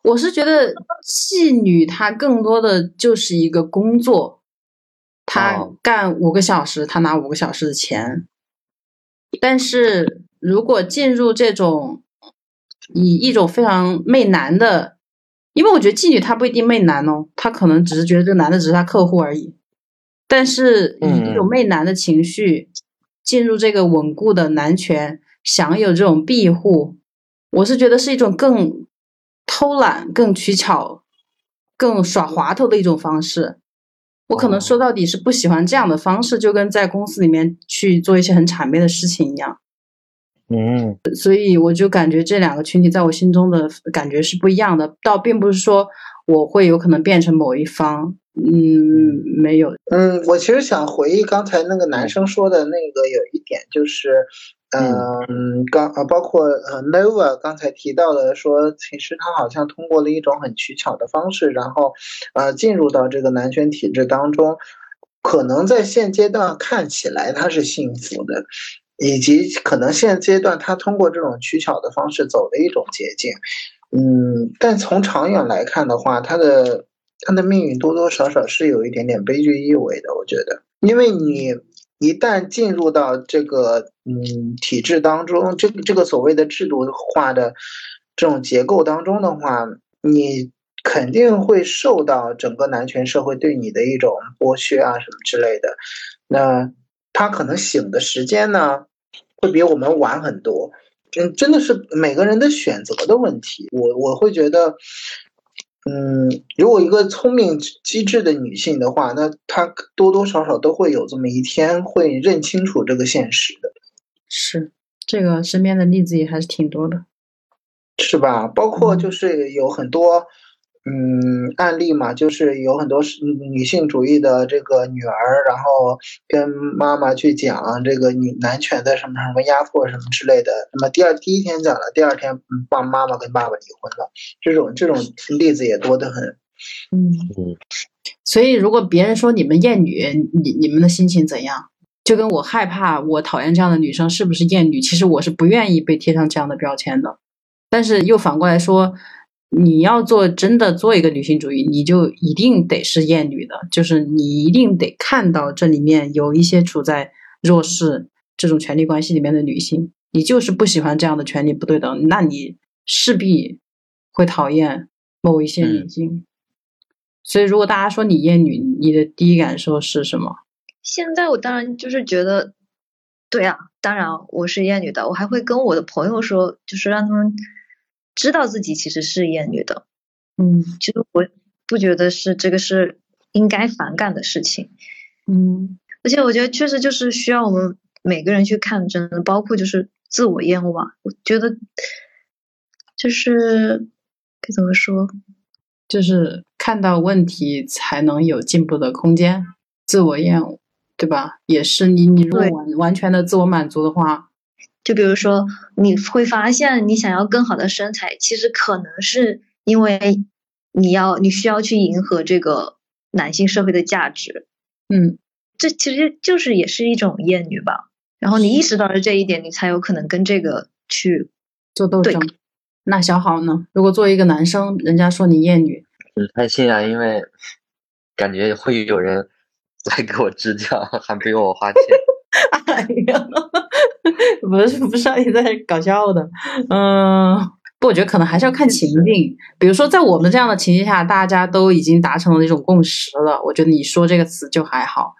Speaker 1: 我是觉得妓女她更多的就是一个工作，她
Speaker 2: 哦
Speaker 1: 干五个小时，她拿五个小时的钱。但是如果进入这种以一种非常媚男的，因为我觉得妓女她不一定媚男哦，她可能只是觉得这个男的只是她客户而已。但是以这种
Speaker 2: 嗯
Speaker 1: 媚男的情绪进入这个稳固的男权，享有这种庇护，我是觉得是一种更偷懒、更取巧、更耍滑头的一种方式。我可能说到底是不喜欢这样的方式，就跟在公司里面去做一些很谄媚的事情一样。
Speaker 2: 嗯。
Speaker 1: 所以我就感觉这两个群体在我心中的感觉是不一样的，倒并不是说我会有可能变成某一方，嗯，没有，
Speaker 4: 嗯，我其实想回忆刚才那个男生说的那个有一点，就是，嗯，刚呃，包括呃 Nova 刚才提到的说，其实他好像通过了一种很取巧的方式，然后呃进入到这个男权体制当中，可能在现阶段看起来他是幸福的，以及可能现阶段他通过这种取巧的方式走的一种捷径，嗯，但从长远来看的话，他的他的命运多多少少是有一点点悲剧意味的，我觉得，因为你一旦进入到这个嗯体制当中，这个这个所谓的制度化的这种结构当中的话，你肯定会受到整个男权社会对你的一种剥削啊什么之类的。那他可能醒的时间呢，会比我们晚很多。嗯，真的是每个人的选择的问题。我我会觉得，嗯，如果一个聪明机智的女性的话，那她多多少少都会有这么一天会认清楚这个现实的，
Speaker 1: 是这个身边的例子也还是挺多的。
Speaker 4: 是吧？包括
Speaker 1: 嗯
Speaker 4: 就是有很多。嗯，嗯案例嘛，就是有很多是女性主义的这个女儿，然后跟妈妈去讲这个女男权的什么什么压迫什么之类的。那么第二第一天讲了，第二天爸妈妈跟爸爸离婚了，这种这种例子也多得很。
Speaker 1: 嗯所以如果别人说你们厌女，你你们的心情怎样？就跟我害怕、我讨厌这样的女生是不是厌女？其实我是不愿意被贴上这样的标签的。但是又反过来说，你要做真的做一个女性主义，你就一定得是厌女的，就是你一定得看到这里面有一些处在弱势这种权利关系里面的女性，你就是不喜欢这样的权利不对等，那你势必会讨厌某一些女性。所以，如果大家说你厌女，你的第一感受是什么？
Speaker 3: 现在我当然就是觉得，对啊，当然我是厌女的，我还会跟我的朋友说，就是让他们知道自己其实是厌女的。
Speaker 1: 嗯
Speaker 3: 其实我不觉得是这个是应该反感的事情，
Speaker 1: 嗯
Speaker 3: 而且我觉得确实就是需要我们每个人去看真的，包括就是自我厌恶啊。我觉得就是该怎么说？
Speaker 1: 就是看到问题才能有进步的空间，自我厌恶，对吧？也是你你如果完完全的自我满足的话，
Speaker 3: 就比如说，你会发现你想要更好的身材，其实可能是因为你要你需要去迎合这个男性社会的价值，
Speaker 1: 嗯
Speaker 3: 这其实就是也是一种厌女吧。然后你意识到了这一点，你才有可能跟这个去
Speaker 1: 做斗争。那小好呢？如果作为一个男生，人家说你厌女，
Speaker 2: 不是太信啊，因为感觉会有人来给我支教，还不用我花钱。
Speaker 1: 哎呀，不是不是，你在搞笑的，嗯。不，我觉得可能还是要看情境。比如说，在我们这样的情境下，大家都已经达成了一种共识了，我觉得你说这个词就还好。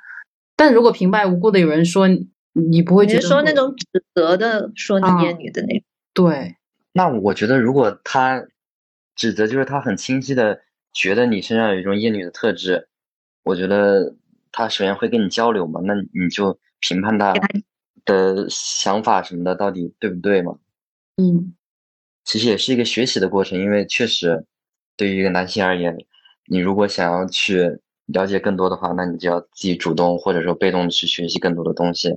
Speaker 1: 但如果平白无故的有人说你，不会
Speaker 3: 你
Speaker 1: 觉得会
Speaker 3: 是说那种指责的说
Speaker 1: 啊
Speaker 3: 你厌女的那种。
Speaker 1: 对，
Speaker 2: 那我觉得，如果他指责就是他很清晰的觉得你身上有一种厌女的特质，我觉得他首先会跟你交流嘛，那你就评判他的想法什么的到底对不对嘛？
Speaker 1: 嗯，
Speaker 2: 其实也是一个学习的过程，因为确实对于一个男性而言，你如果想要去了解更多的话，那你就要自己主动或者说被动的去学习更多的东西。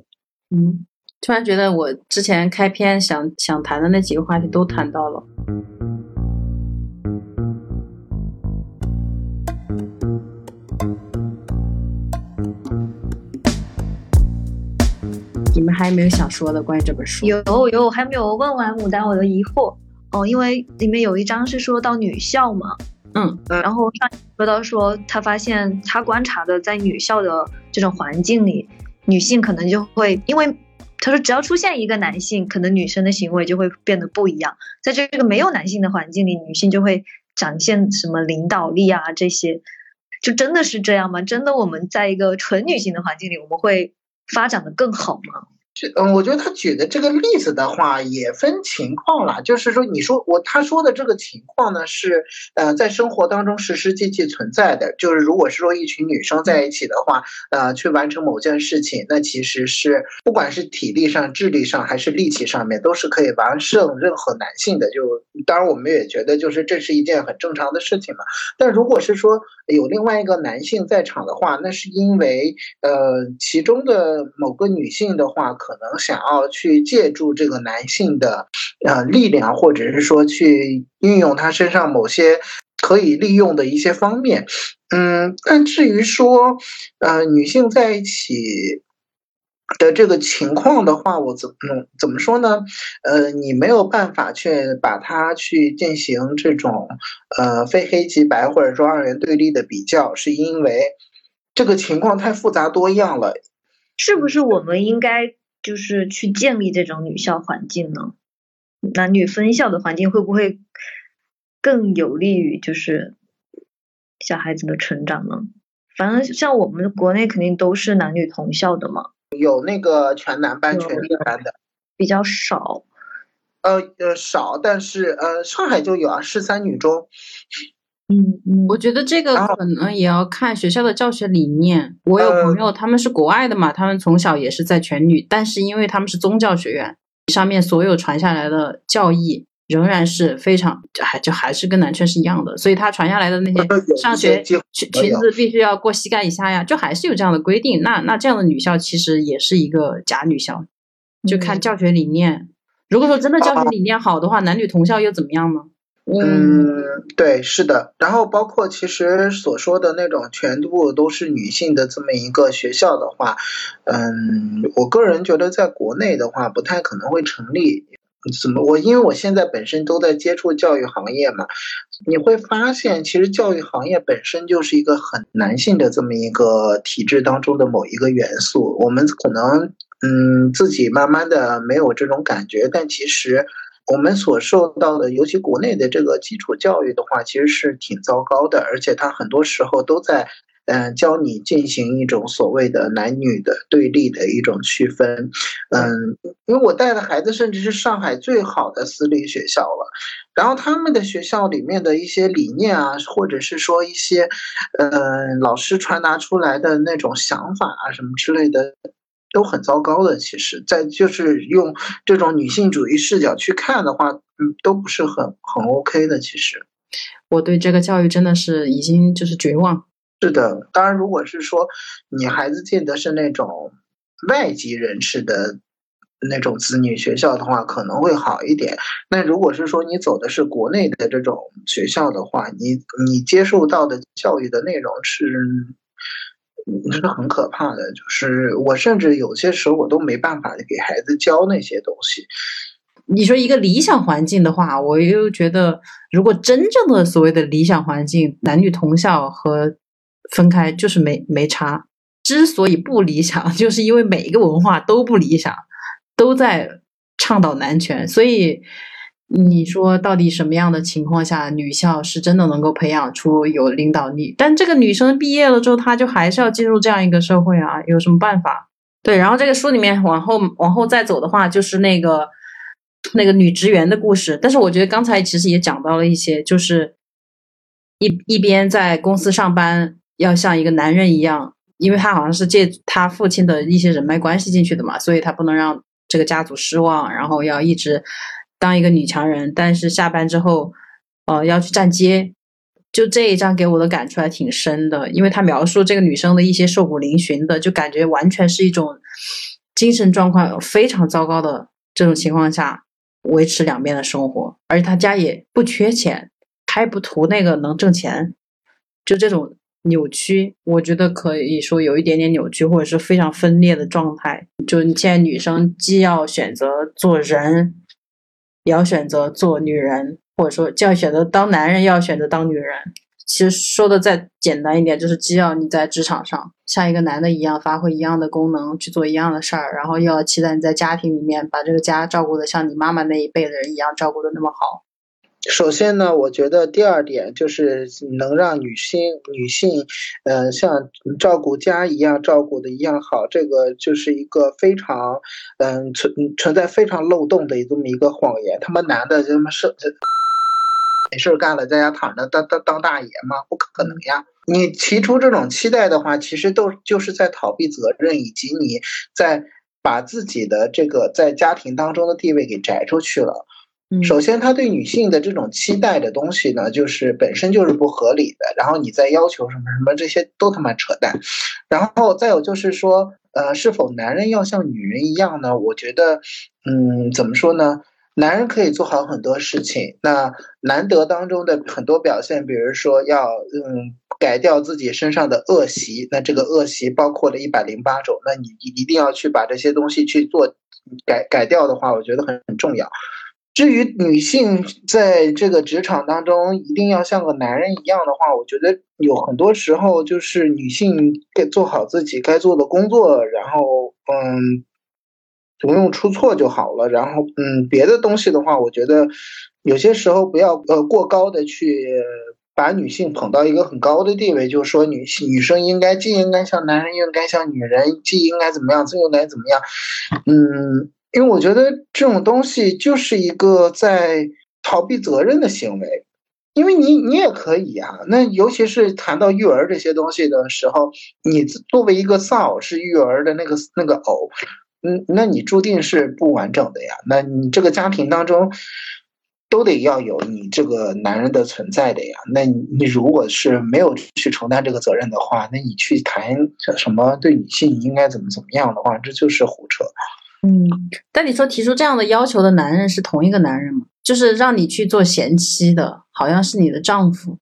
Speaker 1: 嗯，突然觉得我之前开篇想想谈的那几个话题都谈到了。你们还有没有想说的关于这本书？
Speaker 3: 有有，我还没有问完牡丹我的疑惑。哦，因为里面有一章是说到女校嘛，
Speaker 1: 嗯，
Speaker 3: 然后上说到说他发现他观察的在女校的这种环境里，女性可能就会因为他说只要出现一个男性，可能女生的行为就会变得不一样，在这个没有男性的环境里，女性就会展现什么领导力啊这些，就真的是这样吗？真的我们在一个纯女性的环境里，我们会发展的更好吗？
Speaker 4: 嗯，我觉得他举的这个例子的话也分情况了，就是说，你说我他说的这个情况呢，是呃在生活当中实实际际存在的。就是如果是说一群女生在一起的话，呃，去完成某件事情，那其实是不管是体力上、智力上还是力气上面，都是可以完胜任何男性的。就当然我们也觉得，就是这是一件很正常的事情嘛。但如果是说有另外一个男性在场的话，那是因为呃其中的某个女性的话。可能想要去借助这个男性的呃力量，或者是说去运用他身上某些可以利用的一些方面，嗯，但至于说呃女性在一起的这个情况的话，我怎么怎么说呢？呃，你没有办法去把它去进行这种呃非黑即白或者说二元对立的比较，是因为这个情况太复杂多样了。
Speaker 3: 是不是我们应该？就是去建立这种女校环境呢，男女分校的环境会不会更有利于就是小孩子的成长呢？反正像我们国内肯定都是男女同校的嘛，
Speaker 4: 有那个全男班、全女班的
Speaker 3: 比较少，
Speaker 4: 呃呃少，但是呃上海就有啊，市三女中。
Speaker 3: 嗯嗯，
Speaker 1: 我觉得这个可能也要看学校的教学理念。我有朋友他们是国外的嘛，他们从小也是在全女，但是因为他们是宗教学院，上面所有传下来的教义仍然是非常还就还是跟男权是一样的，所以他传下来的那些上学裙裙子必须要过膝盖以下呀，就还是有这样的规定。那那这样的女校其实也是一个假女校，就看教学理念。如果说真的教学理念好的话，男女同校又怎么样呢？
Speaker 4: 嗯，对，是的。然后包括其实所说的那种全部都是女性的这么一个学校的话，嗯，我个人觉得在国内的话不太可能会成立。怎么？我因为我现在本身都在接触教育行业嘛，你会发现其实教育行业本身就是一个很男性的这么一个体制当中的某一个元素。我们可能嗯自己慢慢的没有这种感觉，但其实。我们所受到的，尤其国内的这个基础教育的话，其实是挺糟糕的，而且它很多时候都在，嗯，教你进行一种所谓的男女的对立的一种区分，嗯，因为我带的孩子甚至是上海最好的私立学校了，然后他们的学校里面的一些理念啊，或者是说一些，嗯，老师传达出来的那种想法啊，什么之类的。都很糟糕的，其实，在就是用这种女性主义视角去看的话，嗯，都不是很很 OK 的。其实，
Speaker 1: 我对这个教育真的是已经就是绝望。
Speaker 4: 是的，当然，如果是说你孩子进的是那种外籍人士的那种子女学校的话，可能会好一点。那如果是说你走的是国内的这种学校的话，你你接受到的教育的内容是。是很可怕的，就是我甚至有些时候我都没办法给孩子教那些东西。
Speaker 1: 你说一个理想环境的话，我又觉得，如果真正的所谓的理想环境，男女同校和分开就是没没差。之所以不理想，就是因为每一个文化都不理想，都在倡导男权，所以。你说到底什么样的情况下女校是真的能够培养出有领导力？但这个女生毕业了之后，她就还是要进入这样一个社会啊，有什么办法？对，然后这个书里面往后往后再走的话，就是那个那个女职员的故事。但是我觉得刚才其实也讲到了一些，就是一一边在公司上班要像一个男人一样，因为他好像是借他父亲的一些人脉关系进去的嘛，所以他不能让这个家族失望，然后要一直当一个女强人。但是下班之后，呃，要去站街。就这一章给我的感触还挺深的，因为他描述这个女生的一些瘦骨嶙峋的，就感觉完全是一种精神状况非常糟糕的这种情况下维持两边的生活，而且他家也不缺钱，还不图那个能挣钱，就这种扭曲，我觉得可以说有一点点扭曲，或者是非常分裂的状态。就你现在女生既要选择做人，也要选择做女人。或者说，就要选择当男人，要选择当女人。其实说的再简单一点，就是既要你在职场上像一个男的一样发挥一样的功能，去做一样的事儿，然后又要期待你在家庭里面把这个家照顾的像你妈妈那一辈的人一样照顾的那么好。
Speaker 4: 首先呢，我觉得第二点就是能让女性女性，呃，像照顾家一样照顾的一样好，这个就是一个非常，嗯，存存在非常漏洞的这么一个谎言。他们男的这么是。没事干了，在家躺着当当当大爷吗？不可能呀！你提出这种期待的话，其实都就是在逃避责任，以及你在把自己的这个在家庭当中的地位给摘出去了。首先，他对女性的这种期待的东西呢，就是本身就是不合理的。然后你再要求什么什么，这些都他妈扯淡。然后再有就是说，呃，是否男人要像女人一样呢？我觉得，嗯，怎么说呢？男人可以做好很多事情，那难得当中的很多表现，比如说要嗯改掉自己身上的恶习，那这个恶习包括了一百零八种，那你一定要去把这些东西去做改改掉的话，我觉得很很重要。至于女性在这个职场当中一定要像个男人一样的话，我觉得有很多时候就是女性该做好自己该做的工作，然后嗯。不用出错就好了，然后嗯，别的东西的话，我觉得有些时候不要呃过高的去把女性捧到一个很高的地位，就是说女性女生应该既应该像男人，又应该像女人，既应该怎么样，又应该怎么样，嗯，因为我觉得这种东西就是一个在逃避责任的行为，因为你你也可以啊，那尤其是谈到育儿这些东西的时候，你作为一个丧偶式育儿的那个那个偶。嗯，那你注定是不完整的呀。那你这个家庭当中，都得要有你这个男人的存在的呀。那你如果是没有去承担这个责任的话，那你去谈什么对女性应该怎么怎么样的话，这就是胡扯。
Speaker 1: 嗯，但你说提出这样的要求的男人是同一个男人吗？就是让你去做贤妻的，好像是你的丈夫，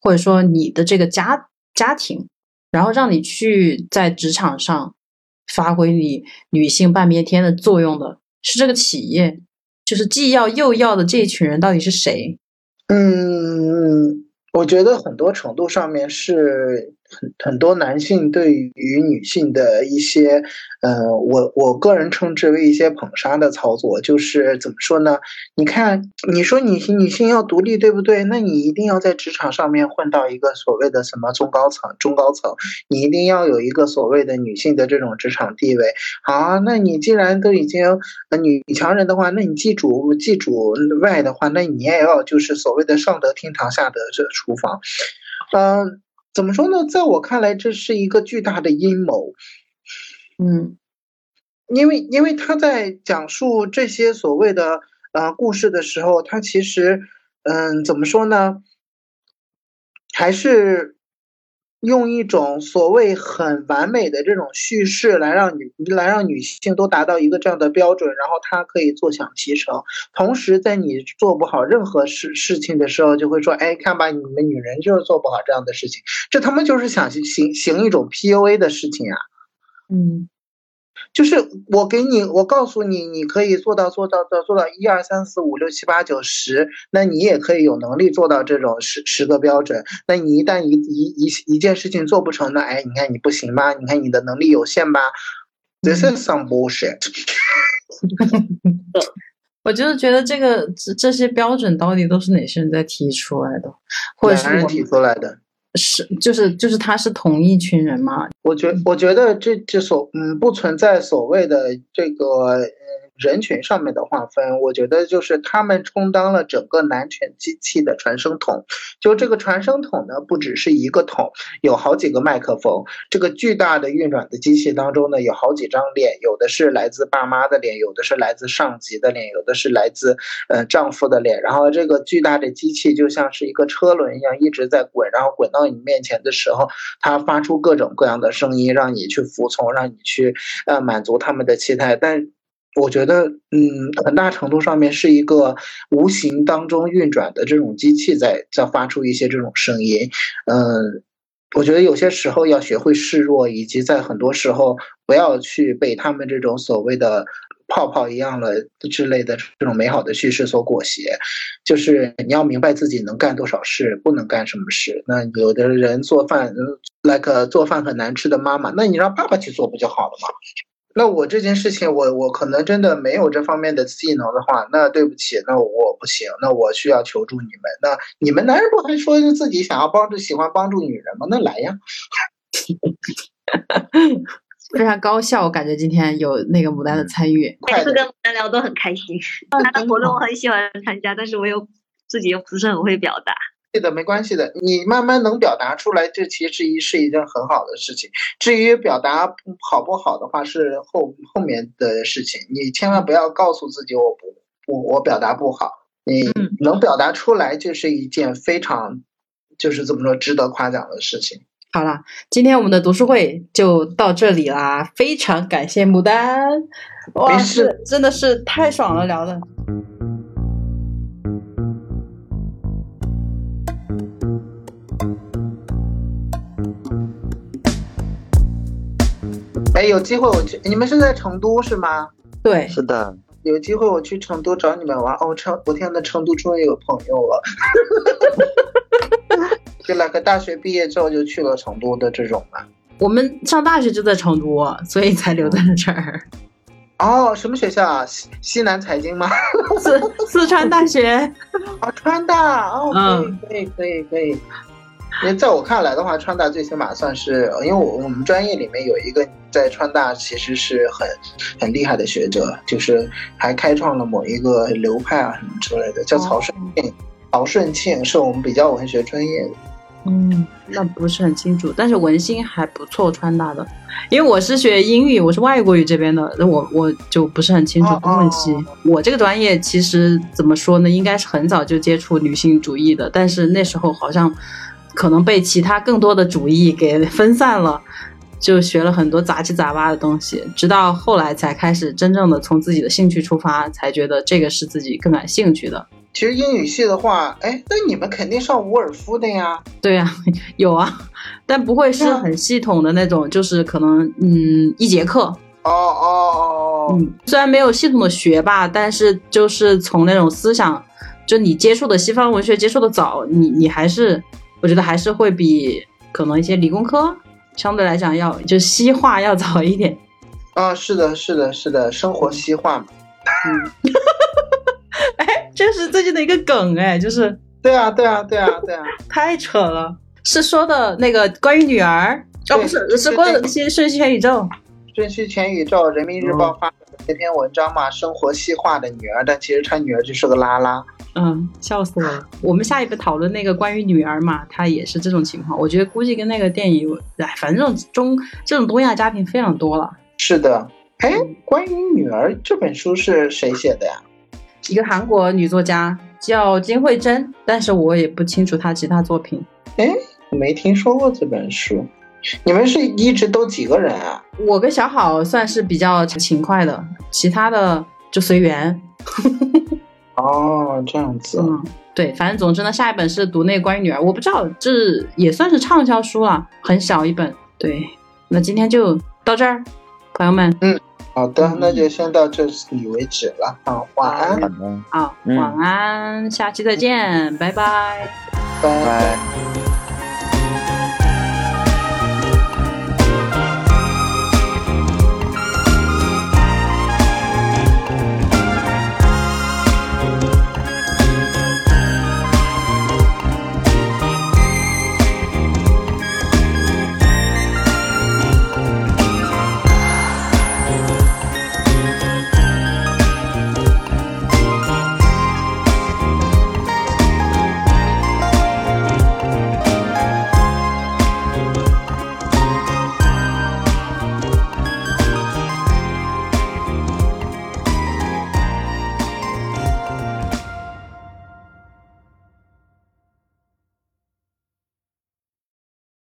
Speaker 1: 或者说你的这个家家庭，然后让你去在职场上。发挥你女性半边天的作用的是这个企业，就是既要又要的这一群人到底是谁？
Speaker 4: 嗯，我觉得很多程度上面是。很很多男性对于女性的一些，呃，我我个人称之为一些捧杀的操作，就是怎么说呢？你看，你说女性女性要独立，对不对？那你一定要在职场上面混到一个所谓的什么中高层、中高层，你一定要有一个所谓的女性的这种职场地位。好，那你既然都已经女强人的话，那你记主记主外的话，那你也要就是所谓的上得厅堂，下得这厨房，嗯。怎么说呢？在我看来，这是一个巨大的阴谋。
Speaker 1: 嗯，
Speaker 4: 因为因为他在讲述这些所谓的呃故事的时候，他其实嗯，怎么说呢？还是。用一种所谓很完美的这种叙事来让女来让女性都达到一个这样的标准，然后她可以坐享其成。同时，在你做不好任何事事情的时候，就会说：“哎，看吧，你们女人就是做不好这样的事情。”这他妈就是想行行一种 PUA 的事情啊！
Speaker 1: 嗯。
Speaker 4: 就是我给你，我告诉你，你可以做到做到做做到一二三四五六七八九十，那你也可以有能力做到这种十十个标准。那你一旦一一一一件事情做不成，那哎，你看你不行吧？你看你的能力有限吧？This is some bullshit。
Speaker 1: 我就是觉得这个这这些标准到底都是哪些人在提出来的，或者是
Speaker 4: 人提出来的？
Speaker 1: 是，就是就是他是同一群人吗？
Speaker 4: 我觉我觉得这这所嗯不存在所谓的这个人群上面的划分，我觉得就是他们充当了整个男权机器的传声筒。就这个传声筒呢，不只是一个筒，有好几个麦克风。这个巨大的运转的机器当中呢，有好几张脸，有的是来自爸妈的脸，有的是来自上级的脸，有的是来自呃丈夫的脸。然后这个巨大的机器就像是一个车轮一样一直在滚，然后滚到你面前的时候，它发出各种各样的声音，让你去服从，让你去呃满足他们的期待。但我觉得，嗯，很大程度上面是一个无形当中运转的这种机器在在发出一些这种声音，嗯，我觉得有些时候要学会示弱，以及在很多时候不要去被他们这种所谓的泡泡一样的之类的这种美好的叙事所裹挟，就是你要明白自己能干多少事，不能干什么事。那有的人做饭，like 做饭很难吃的妈妈，那你让爸爸去做不就好了吗？那我这件事情，我我可能真的没有这方面的技能的话，那对不起，那我不行，那我需要求助你们。那你们男人不还说自己想要帮助、喜欢帮助女人吗？那来呀！
Speaker 1: 非常高效，我感觉今天有那个牡丹的参与。
Speaker 3: 每次跟牡丹聊都很开心，他的活动我很喜欢参加，但是我又自己又不是很会表达。
Speaker 4: 对的，没关系的，你慢慢能表达出来，这其实一是一件很好的事情。至于表达好不好的话，是后后面的事情。你千万不要告诉自己我不我我表达不好，你能表达出来就是一件非常就是怎么说值得夸奖的事情。
Speaker 1: 好了，今天我们的读书会就到这里啦，非常感谢牡丹，哇，是真的是太爽了，聊的。
Speaker 4: 有机会我去，你们是在成都是吗？
Speaker 1: 对，
Speaker 2: 是的。
Speaker 4: 有机会我去成都找你们玩哦。成，我天呐，成都终于有朋友了。就那个大学毕业之后就去了成都的这种嘛。
Speaker 1: 我们上大学就在成都，所以才留在了这儿。
Speaker 4: 哦，什么学校啊？西西南财经吗？
Speaker 1: 四四川大学。
Speaker 4: 啊，川大哦，可以可以可以可以。因为在我看来的话，川大最起码算是，因为我我们专业里面有一个在川大其实是很很厉害的学者，就是还开创了某一个流派啊什么之类的，叫曹顺庆。曹顺庆是我们比较文学专业的。
Speaker 1: 嗯，那不是很清楚，但是文心还不错，川大的。因为我是学英语，我是外国语这边的，那我我就不是很清楚问题。我这个专业其实怎么说呢，应该是很早就接触女性主义的，但是那时候好像。可能被其他更多的主义给分散了，就学了很多杂七杂八的东西，直到后来才开始真正的从自己的兴趣出发，才觉得这个是自己更感兴趣的。
Speaker 4: 其实英语系的话，哎，那你们肯定上伍尔夫的呀？
Speaker 1: 对呀，有啊，但不会是很系统的那种，就是可能嗯一节课。
Speaker 4: 哦哦哦，
Speaker 1: 嗯，虽然没有系统的学吧，但是就是从那种思想，就你接触的西方文学接触的早，你你还是。我觉得还是会比可能一些理工科相对来讲要就西化要早一点。
Speaker 4: 啊，是的，是的，是的，生活西化嘛。
Speaker 1: 嗯，哎，这是最近的一个梗哎，就是
Speaker 4: 对啊，对啊，对啊，对啊，
Speaker 1: 太扯了。是说的那个关于女儿？哦，不是，是关于些瞬息全宇宙。
Speaker 4: 瞬息全宇宙，人民日报发的那篇文章嘛，生活西化的女儿，但其实她女儿就是个拉拉。
Speaker 1: 嗯，笑死我了。我们下一步讨论那个关于女儿嘛，她也是这种情况。我觉得估计跟那个电影，哎，反正这种中这种东亚家庭非常多了。
Speaker 4: 是的，哎，关于女儿这本书是谁写的呀？
Speaker 1: 一个韩国女作家叫金惠珍，但是我也不清楚她其他作品。
Speaker 4: 哎，没听说过这本书。你们是一直都几个人啊？
Speaker 1: 我跟小好算是比较勤快的，其他的就随缘。
Speaker 4: 哦，这样子，
Speaker 1: 嗯，对，反正总之呢，下一本是读那个关于女儿，我不知道这也算是畅销书了，很小一本。对，那今天就到这儿，朋友们。
Speaker 4: 嗯，好的，那就先到这里为止了。好，晚安。
Speaker 1: 好，晚安，下期再见，拜拜，
Speaker 4: 拜拜。